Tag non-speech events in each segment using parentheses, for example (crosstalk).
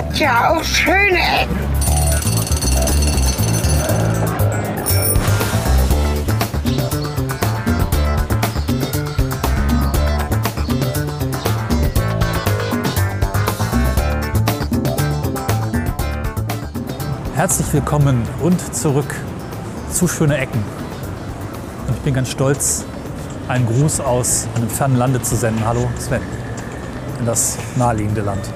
hat ja auch schöne Ecken. Herzlich willkommen und zurück zu Schöne Ecken. Und ich bin ganz stolz, einen Gruß aus einem fernen Lande zu senden. Hallo Sven, in das naheliegende Land.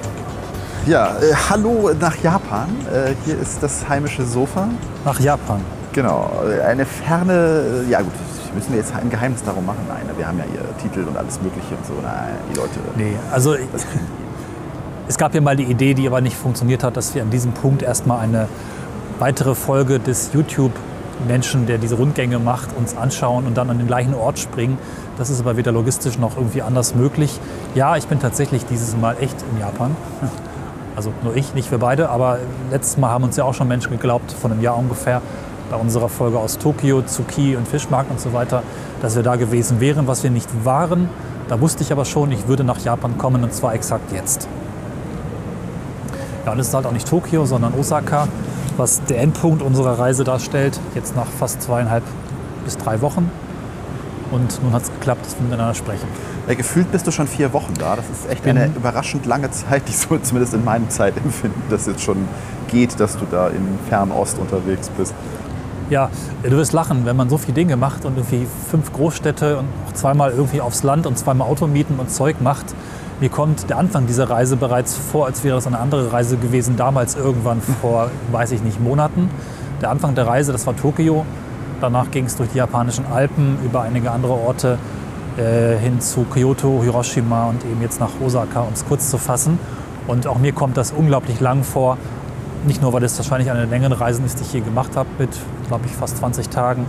Ja, äh, hallo nach Japan. Äh, hier ist das heimische Sofa. Nach Japan? Genau, äh, eine ferne, äh, ja gut, müssen wir jetzt ein Geheimnis darum machen? Nein, wir haben ja hier Titel und alles Mögliche und so. Nein, die Leute. Nee, also es gab ja mal die Idee, die aber nicht funktioniert hat, dass wir an diesem Punkt erstmal eine weitere Folge des YouTube-Menschen, der diese Rundgänge macht, uns anschauen und dann an den gleichen Ort springen. Das ist aber weder logistisch noch irgendwie anders möglich. Ja, ich bin tatsächlich dieses Mal echt in Japan. Also nur ich, nicht wir beide, aber letztes Mal haben uns ja auch schon Menschen geglaubt, von einem Jahr ungefähr, bei unserer Folge aus Tokio, Tsuki und Fischmarkt und so weiter, dass wir da gewesen wären, was wir nicht waren. Da wusste ich aber schon, ich würde nach Japan kommen und zwar exakt jetzt. Ja, und es ist halt auch nicht Tokio, sondern Osaka was der Endpunkt unserer Reise darstellt, jetzt nach fast zweieinhalb bis drei Wochen. Und nun hat es geklappt, dass wir miteinander sprechen. Ja, gefühlt bist du schon vier Wochen da. Das ist echt eine überraschend lange Zeit, (laughs) die so zumindest in meinem Zeitempfinden, (laughs) dass jetzt schon geht, dass du da in Fernost unterwegs bist. Ja, du wirst lachen, wenn man so viele Dinge macht und irgendwie fünf Großstädte und auch zweimal irgendwie aufs Land und zweimal Auto mieten und Zeug macht, mir kommt der Anfang dieser Reise bereits vor, als wäre das eine andere Reise gewesen, damals irgendwann (laughs) vor, weiß ich nicht, Monaten. Der Anfang der Reise, das war Tokio. Danach ging es durch die japanischen Alpen über einige andere Orte äh, hin zu Kyoto, Hiroshima und eben jetzt nach Osaka, um es kurz zu fassen. Und auch mir kommt das unglaublich lang vor. Nicht nur, weil es wahrscheinlich eine längere Reise ist, die ich hier gemacht habe, mit, glaube ich, fast 20 Tagen.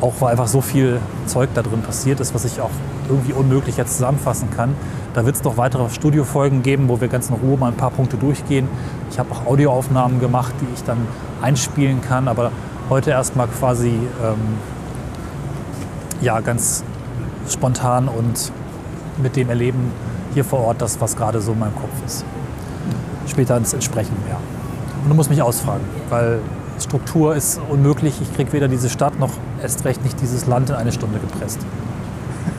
Auch weil einfach so viel Zeug da drin passiert ist, was ich auch irgendwie unmöglich jetzt zusammenfassen kann. Da wird es noch weitere Studiofolgen geben, wo wir ganz in Ruhe mal ein paar Punkte durchgehen. Ich habe auch Audioaufnahmen gemacht, die ich dann einspielen kann, aber heute erstmal quasi ähm, ja, ganz spontan und mit dem Erleben hier vor Ort, das, was gerade so in meinem Kopf ist. Später ins Entsprechen mehr. Und du musst mich ausfragen, weil Struktur ist unmöglich. Ich kriege weder diese Stadt noch erst recht nicht dieses Land in eine Stunde gepresst.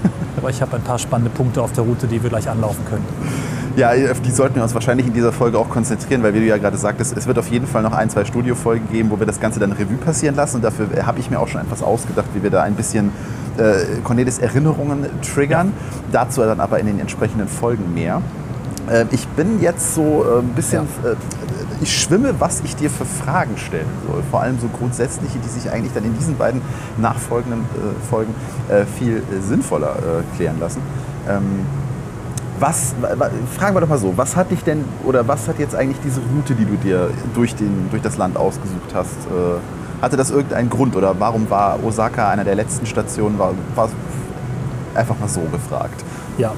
(laughs) Aber ich habe ein paar spannende Punkte auf der Route, die wir gleich anlaufen können. Ja, auf die sollten wir uns wahrscheinlich in dieser Folge auch konzentrieren, weil wie du ja gerade sagtest, es wird auf jeden Fall noch ein, zwei Studiofolgen geben, wo wir das Ganze dann Revue passieren lassen. Und dafür habe ich mir auch schon etwas ausgedacht, wie wir da ein bisschen äh, Cornelis Erinnerungen triggern. Ja. Dazu dann aber in den entsprechenden Folgen mehr. Äh, ich bin jetzt so äh, ein bisschen ja. Äh, ich schwimme, was ich dir für Fragen stellen soll. Vor allem so grundsätzliche, die sich eigentlich dann in diesen beiden nachfolgenden äh, Folgen äh, viel äh, sinnvoller äh, klären lassen. Ähm, was, fragen wir doch mal so, was hat dich denn oder was hat jetzt eigentlich diese Route, die du dir durch, den, durch das Land ausgesucht hast, äh, hatte das irgendeinen Grund oder warum war Osaka einer der letzten Stationen? War, war einfach mal so gefragt. Ja,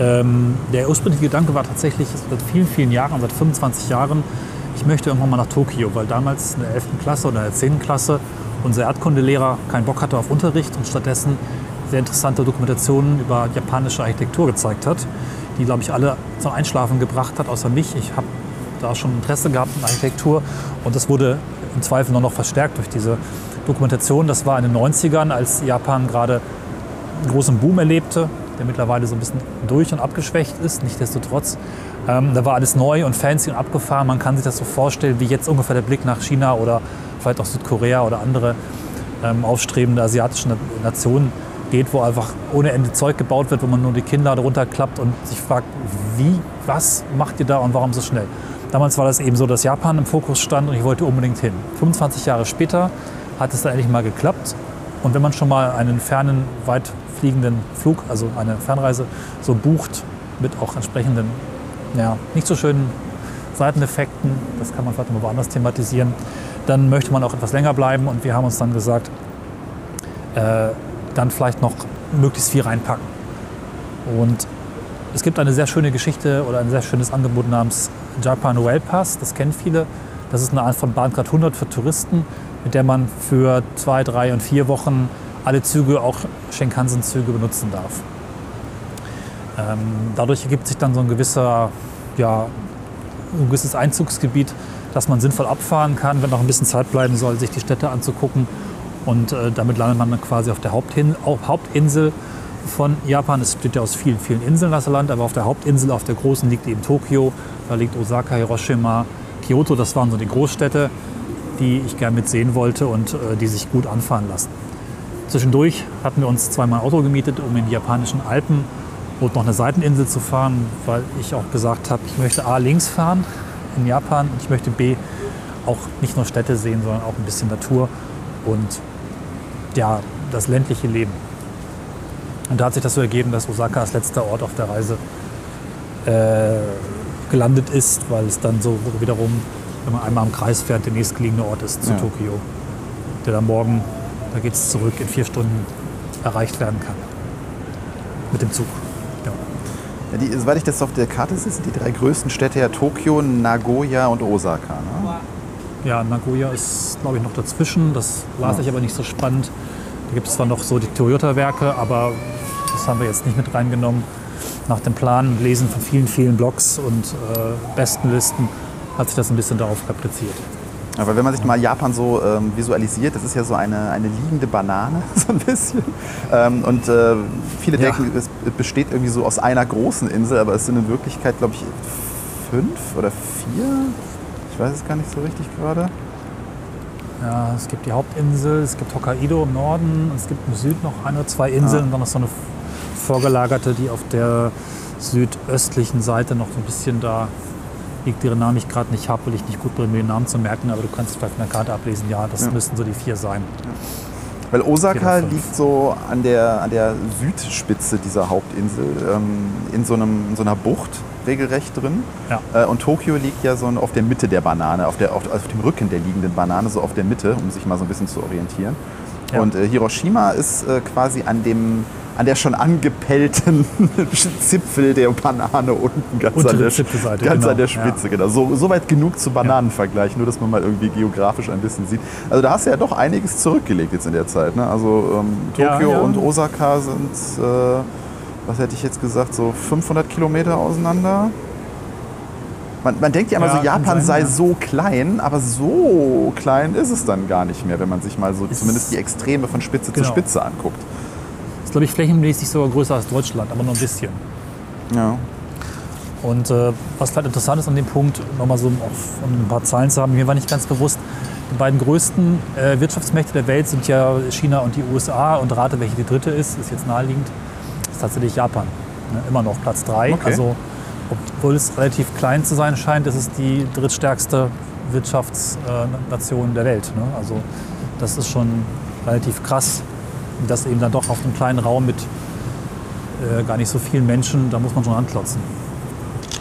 ähm, der ursprüngliche Gedanke war tatsächlich seit vielen, vielen Jahren, seit 25 Jahren, ich möchte irgendwann mal nach Tokio, weil damals in der 11. Klasse oder in der 10. Klasse unser Erdkundelehrer keinen Bock hatte auf Unterricht und stattdessen sehr interessante Dokumentationen über japanische Architektur gezeigt hat, die, glaube ich, alle zum Einschlafen gebracht hat, außer mich. Ich habe da schon Interesse gehabt in Architektur und das wurde im Zweifel nur noch verstärkt durch diese Dokumentation. Das war in den 90ern, als Japan gerade einen großen Boom erlebte, der mittlerweile so ein bisschen durch und abgeschwächt ist. Nichtsdestotrotz ähm, da war alles neu und fancy und abgefahren. Man kann sich das so vorstellen, wie jetzt ungefähr der Blick nach China oder vielleicht auch Südkorea oder andere ähm, aufstrebende asiatische Nationen geht, wo einfach ohne Ende Zeug gebaut wird, wo man nur die Kinder darunter klappt und sich fragt, wie, was macht ihr da und warum so schnell? Damals war das eben so, dass Japan im Fokus stand und ich wollte unbedingt hin. 25 Jahre später hat es dann endlich mal geklappt. Und wenn man schon mal einen fernen, weit fliegenden Flug, also eine Fernreise, so bucht mit auch entsprechenden ja, nicht so schönen Seiteneffekten, das kann man vielleicht mal woanders thematisieren, dann möchte man auch etwas länger bleiben und wir haben uns dann gesagt, äh, dann vielleicht noch möglichst viel reinpacken. Und es gibt eine sehr schöne Geschichte oder ein sehr schönes Angebot namens Japan Rail Pass, das kennen viele. Das ist eine Art von Bahncard 100 für Touristen, mit der man für zwei, drei und vier Wochen alle Züge, auch Shinkansen-Züge benutzen darf. Ähm, dadurch ergibt sich dann so ein gewisser ja, ein gewisses Einzugsgebiet, das man sinnvoll abfahren kann, wenn noch ein bisschen Zeit bleiben soll, sich die Städte anzugucken. Und äh, damit landet man quasi auf der Haupthin Hauptinsel von Japan. Es besteht ja aus vielen, vielen Inseln das Land, aber auf der Hauptinsel, auf der großen, liegt eben Tokio. Da liegt Osaka, Hiroshima, Kyoto. Das waren so die Großstädte, die ich gerne mit sehen wollte und äh, die sich gut anfahren lassen. Zwischendurch hatten wir uns zweimal ein Auto gemietet, um in die japanischen Alpen und noch eine Seiteninsel zu fahren, weil ich auch gesagt habe, ich möchte A links fahren in Japan und ich möchte B auch nicht nur Städte sehen, sondern auch ein bisschen Natur und ja, das ländliche Leben. Und da hat sich das so ergeben, dass Osaka als letzter Ort auf der Reise äh, gelandet ist, weil es dann so wiederum, wenn man einmal im Kreis fährt, der nächstgelegene Ort ist zu Ja. Tokio. Der dann morgen, da geht es zurück, in vier Stunden erreicht werden kann. Mit dem Zug. Ja. Ja, die, soweit ich das auf der Karte sehe, sind die drei größten Städte ja Tokio, Nagoya und Osaka. Ne? Ja, Nagoya ist, glaube ich, noch dazwischen. Das las Ja. ich aber nicht so spannend. Da gibt es zwar noch so die Toyota-Werke, aber das haben wir jetzt nicht mit reingenommen. Nach dem Plan, Lesen von vielen, vielen Blogs und äh, Bestenlisten hat sich das ein bisschen darauf kapriziert. Aber wenn man sich mal Japan so ähm, visualisiert, das ist ja so eine, eine liegende Banane, (laughs) so ein bisschen. Ähm, und äh, viele Ja. denken, es besteht irgendwie so aus einer großen Insel, aber es sind in Wirklichkeit, glaube ich, fünf oder vier. Ich weiß es gar nicht so richtig gerade. Ja, es gibt die Hauptinsel, es gibt Hokkaido im Norden, es gibt im Süd noch ein oder zwei Inseln Ah. und dann noch so eine vorgelagerte, die auf der südöstlichen Seite noch so ein bisschen da liegt, deren Namen ich gerade nicht habe, weil ich nicht gut bin, mir den Namen zu merken, aber du kannst es vielleicht in der Karte ablesen. Ja, das Ja. müssten so die vier sein. Weil Osaka liegt so an der, an der Südspitze dieser Hauptinsel, ähm, in, so einem, in so einer Bucht regelrecht drin. Ja. Äh, und Tokio liegt ja so auf der Mitte der Banane, auf, der, auf, auf dem Rücken der liegenden Banane, so auf der Mitte, um sich mal so ein bisschen zu orientieren. Ja. Und äh, Hiroshima ist äh, quasi an dem an der schon angepellten (laughs) Zipfel der Banane unten, ganz, Untere an der, ganz genau, an der Spitze. Genau. So, so weit genug zu Bananenvergleich, nur dass man mal irgendwie geografisch ein bisschen sieht. Also da hast du ja doch einiges zurückgelegt jetzt in der Zeit. Ne? Also ähm, Ja, Tokio ja. und Osaka sind, äh, was hätte ich jetzt gesagt, so 500 Kilometer auseinander. Man, man denkt ja immer Ja, so, Japan sein, sei ja. so klein, aber so klein ist es dann gar nicht mehr, wenn man sich mal so Ist- zumindest die Extreme von Spitze Genau. zu Spitze anguckt. Ist, glaube ich, flächenmäßig sogar größer als Deutschland, aber nur ein bisschen. Ja. Und äh, was vielleicht interessant ist an dem Punkt, nochmal so auf, um ein paar Zahlen zu haben, mir war nicht ganz bewusst, die beiden größten äh, Wirtschaftsmächte der Welt sind ja China und die USA und rate, welche die dritte ist, ist jetzt naheliegend, ist tatsächlich Japan. Ne? Immer noch Platz drei. Okay. Also, obwohl es relativ klein zu sein scheint, ist es die drittstärkste Wirtschaftsnation der Welt. Ne? Also das ist schon relativ krass, dass eben dann doch auf einem kleinen Raum mit äh, gar nicht so vielen Menschen, da muss man schon anklotzen.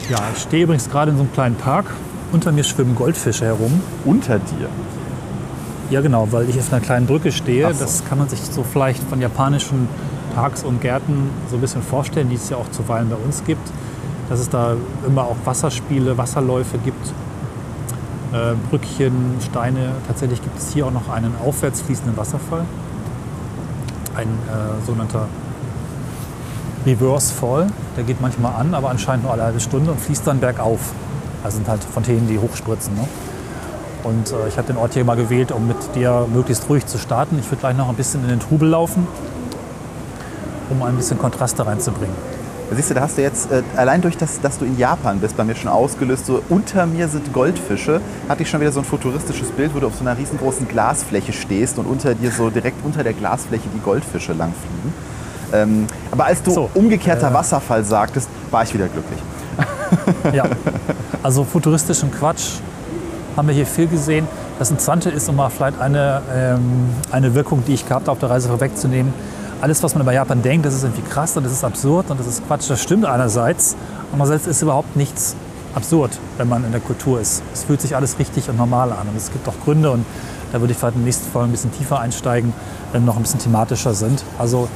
Ja, ich stehe übrigens gerade in so einem kleinen Park. Unter mir schwimmen Goldfische herum. Unter dir. Ja, genau, weil ich auf einer kleinen Brücke stehe. So. Das kann man sich so vielleicht von japanischen Parks und Gärten so ein bisschen vorstellen, die es ja auch zuweilen bei uns gibt. Dass es da immer auch Wasserspiele, Wasserläufe gibt, äh, Brückchen, Steine. Tatsächlich gibt es hier auch noch einen aufwärts fließenden Wasserfall. Ein äh, sogenannter Reverse Fall. Der geht manchmal an, aber anscheinend nur alle halbe Stunde und fließt dann bergauf. Also sind halt Fontänen, die hochspritzen. Ne? Und äh, ich habe den Ort hier mal gewählt, um mit dir möglichst ruhig zu starten. Ich würde gleich noch ein bisschen in den Trubel laufen, um ein bisschen Kontraste reinzubringen. Siehst du, da hast du jetzt, äh, allein durch das, dass du in Japan bist, bei mir schon ausgelöst, so unter mir sind Goldfische, hatte ich schon wieder so ein futuristisches Bild, wo du auf so einer riesengroßen Glasfläche stehst und unter dir so direkt unter der Glasfläche die Goldfische langfliegen. Ähm, aber als du So, umgekehrter äh, Wasserfall sagtest, war ich wieder glücklich. Ja, (laughs) also futuristischen Quatsch haben wir hier viel gesehen. Das Interessante ist, um mal vielleicht eine, ähm, eine Wirkung, die ich gehabt habe auf der Reise vorwegzunehmen. Alles, was man über Japan denkt, das ist irgendwie krass und das ist absurd und das ist Quatsch. Das stimmt einerseits. Andererseits ist überhaupt nichts absurd, wenn man in der Kultur ist. Es fühlt sich alles richtig und normal an. Und es gibt auch Gründe und da würde ich vielleicht in der nächsten Folge ein bisschen tiefer einsteigen, wenn wir noch ein bisschen thematischer sind. Also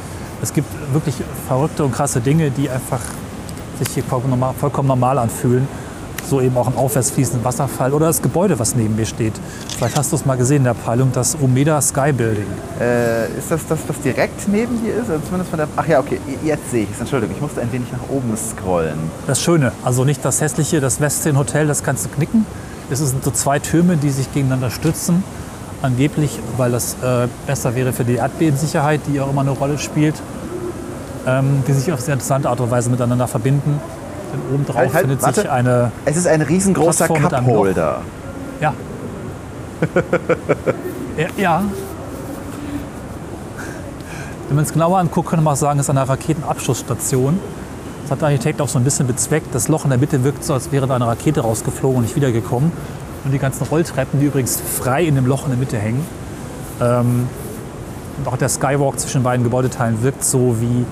es gibt wirklich verrückte und krasse Dinge, die einfach sich hier vollkommen normal, vollkommen normal anfühlen. So eben auch einen aufwärts fließenden Wasserfall oder das Gebäude, was neben mir steht. Vielleicht hast du es mal gesehen in der Peilung, das Omeda Sky Building. Äh, ist das das, das direkt neben dir ist? Also zumindest von der. Ach ja, okay, jetzt sehe ich es. Entschuldigung, ich musste ein wenig nach oben scrollen. Das Schöne, also nicht das hässliche, das Westin Hotel, das kannst du knicken. Es sind so zwei Türme, die sich gegeneinander stützen. Angeblich, weil das äh, besser wäre für die Erdbebensicherheit, die auch immer eine Rolle spielt, ähm, die sich auf sehr interessante Art und Weise miteinander verbinden. Denn oben drauf Halt, halt, findet warte. sich eine. Es ist ein riesengroßer. Cupholder. Ja. (laughs) ja. ja. Wenn man es genauer anguckt, könnte man auch sagen, es ist eine Raketenabschussstation. Das hat der Architekt auch so ein bisschen bezweckt. Das Loch in der Mitte wirkt so, als wäre da eine Rakete rausgeflogen und nicht wiedergekommen. Und die ganzen Rolltreppen, die übrigens frei in dem Loch in der Mitte hängen. Ähm, und auch der Skywalk zwischen beiden Gebäudeteilen wirkt so wie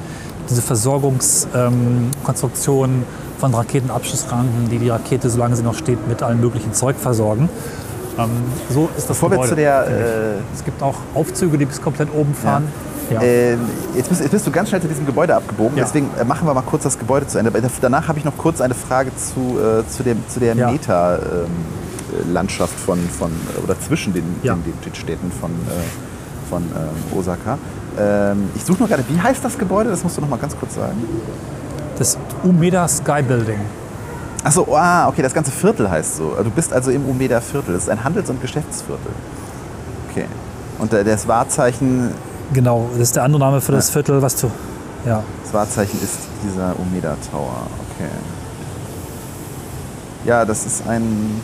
diese Versorgungskonstruktion ähm, von Raketenabschussranken, die die Rakete, solange sie noch steht, mit allem möglichen Zeug versorgen. Ähm, so ist das Bevor Gebäude, zu der, äh, es gibt auch Aufzüge, die bis komplett oben fahren. Ja. Ähm, jetzt, bist, jetzt bist du ganz schnell zu diesem Gebäude abgebogen, Ja. deswegen äh, machen wir mal kurz das Gebäude zu Ende. Danach habe ich noch kurz eine Frage zu, äh, zu, dem, zu der Ja. Meta-Landschaft von, von, äh, oder zwischen den, Ja. den, den Städten von, äh, von ähm, Osaka. Ähm, ich suche nur gerade, wie heißt das Gebäude? Das musst du noch mal ganz kurz sagen. Das Umeda Sky Building. Achso, ah, okay, das ganze Viertel heißt so. Du bist also im Umeda Viertel. Das ist ein Handels- und Geschäftsviertel. Okay. Und das Wahrzeichen, Genau, das ist der andere Name für das Ja. Viertel, was du. Ja. das Wahrzeichen ist dieser Umeda Tower. Okay. Ja, das ist ein.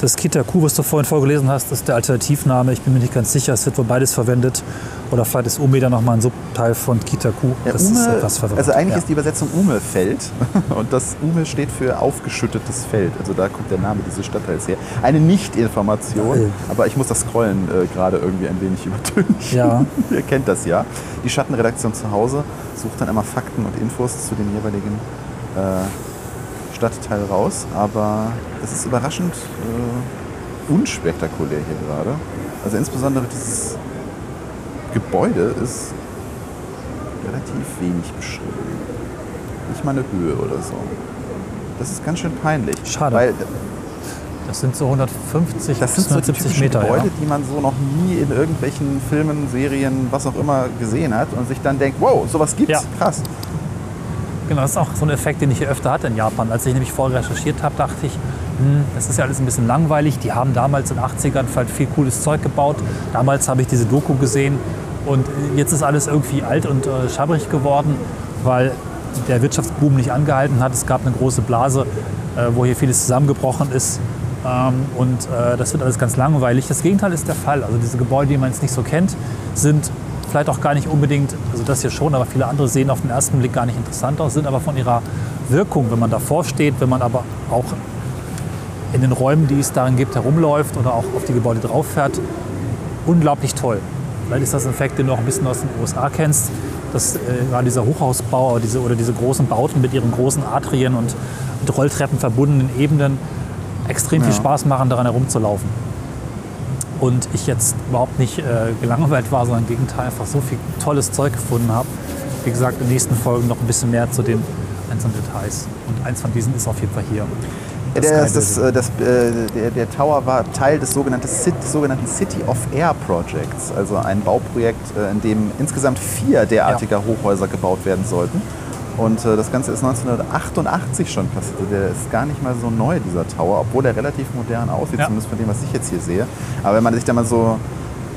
Das Kitaku, was du vorhin vorgelesen hast, ist der Alternativname. Ich bin mir nicht ganz sicher, es wird wohl beides verwendet. Oder vielleicht ist Umeda nochmal ein Subteil von Kitaku. Ja, das ist Ume, etwas verwirrend. also eigentlich ja. ist die Übersetzung Ume-Feld (laughs) und das Ume steht für aufgeschüttetes Feld. Also da kommt der Name dieses Stadtteils her. Eine Nicht-Information, Äh. aber ich muss das Scrollen äh, gerade irgendwie ein wenig übertönen. Ja. (laughs) Ihr kennt das ja. Die Schattenredaktion zu Hause sucht dann immer Fakten und Infos zu dem jeweiligen äh, Stadtteil raus, aber es ist überraschend äh, unspektakulär hier gerade. Also insbesondere dieses Gebäude ist relativ wenig beschrieben. Nicht mal eine Höhe oder so. Das ist ganz schön peinlich. Schade. Weil Das sind so 150 das sind so die 170 typischen Meter. Gebäude, Ja. die man so noch nie in irgendwelchen Filmen, Serien, was auch immer gesehen hat und sich dann denkt, wow, sowas gibt's, Ja. krass. Genau, das ist auch so ein Effekt, den ich hier öfter hatte in Japan. Als ich nämlich vorher recherchiert habe, dachte ich, hm, das ist ja alles ein bisschen langweilig. Die haben damals in den 80ern halt viel cooles Zeug gebaut. Damals habe ich diese Doku gesehen und jetzt ist alles irgendwie alt und äh, schabbrig geworden, weil der Wirtschaftsboom nicht angehalten hat. Es gab eine große Blase, äh, wo hier vieles zusammengebrochen ist. Ähm, und äh, das wird alles ganz langweilig. Das Gegenteil ist der Fall. Also diese Gebäude, die man jetzt nicht so kennt, sind vielleicht auch gar nicht unbedingt, also das hier schon, aber viele andere sehen auf den ersten Blick gar nicht interessant aus, sind aber von ihrer Wirkung, wenn man davor steht, wenn man aber auch in den Räumen, die es darin gibt, herumläuft oder auch auf die Gebäude drauf fährt, unglaublich toll. Vielleicht ist das ein Effekt, den du auch ein bisschen aus den USA kennst, dass äh, gerade dieser Hochhausbau oder diese, oder diese großen Bauten mit ihren großen Atrien und mit Rolltreppen verbundenen Ebenen extrem viel Ja. Spaß machen, daran herumzulaufen. Und ich jetzt überhaupt nicht äh, gelangweilt war, sondern im Gegenteil einfach so viel tolles Zeug gefunden habe. Wie gesagt, in den nächsten Folgen noch ein bisschen mehr zu den einzelnen Details. Und eins von diesen ist auf jeden Fall hier. Ja, Das der, das, äh, das, äh, der, der Tower war Teil des sogenannten, Cit, sogenannten City of Air Projects, also ein Bauprojekt, äh, in dem insgesamt vier derartiger Hochhäuser gebaut werden sollten. Und das Ganze ist 1988 schon passiert. Der ist gar nicht mal so neu, dieser Tower, obwohl er relativ modern aussieht, Ja. zumindest von dem, was ich jetzt hier sehe. Aber wenn man sich da mal so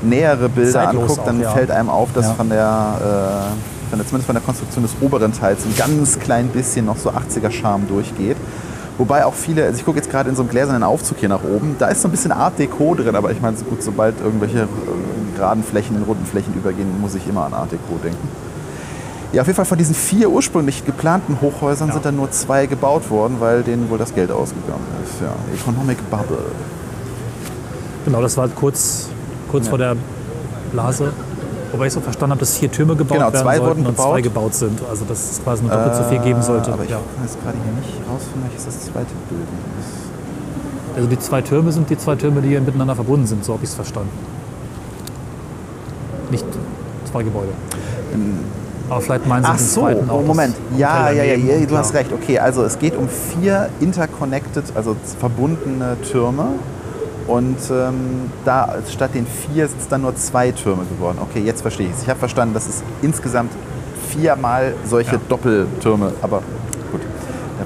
nähere Bilder Zeitlos anguckt, dann auch, ja. fällt einem auf, dass Ja. von der, äh, von der, zumindest von der Konstruktion des oberen Teils ein ganz klein bisschen noch so 80er-Charme durchgeht. Wobei auch viele, also ich gucke jetzt gerade in so einem gläsernen Aufzug hier nach oben, da ist so ein bisschen Art Deco drin, aber ich meine, so gut, sobald irgendwelche äh, geraden Flächen in runden Flächen übergehen, muss ich immer an Art Deco denken. Ja, auf jeden Fall von diesen vier ursprünglich geplanten Hochhäusern Ja. sind dann nur zwei gebaut worden, weil denen wohl das Geld ausgegangen ist. Ja, Economic Bubble. Genau, das war halt kurz, kurz Ja. vor der Blase. Wobei ich so verstanden habe, dass vier Türme gebaut Genau, werden zwei sollten wurden und gebaut. zwei gebaut sind. Also dass es quasi nur doppelt so viel geben sollte. Äh, Aber ich Ja. jetzt gerade hier nicht rausfinden, welches das zweite Bild ist. Also die zwei Türme sind die zwei Türme, die hier miteinander verbunden sind, so habe ich es verstanden. Nicht zwei Gebäude. Aber vielleicht meinen Sie Ach so, zweiten auch. Moment. Ja, ja, ja, ja, du klar. hast recht. Okay, also es geht um vier interconnected, also verbundene Türme. Und ähm, da statt den vier sind es dann nur zwei Türme geworden. Okay, jetzt verstehe ich es. Ich habe verstanden, dass es insgesamt viermal solche Ja. Doppeltürme, aber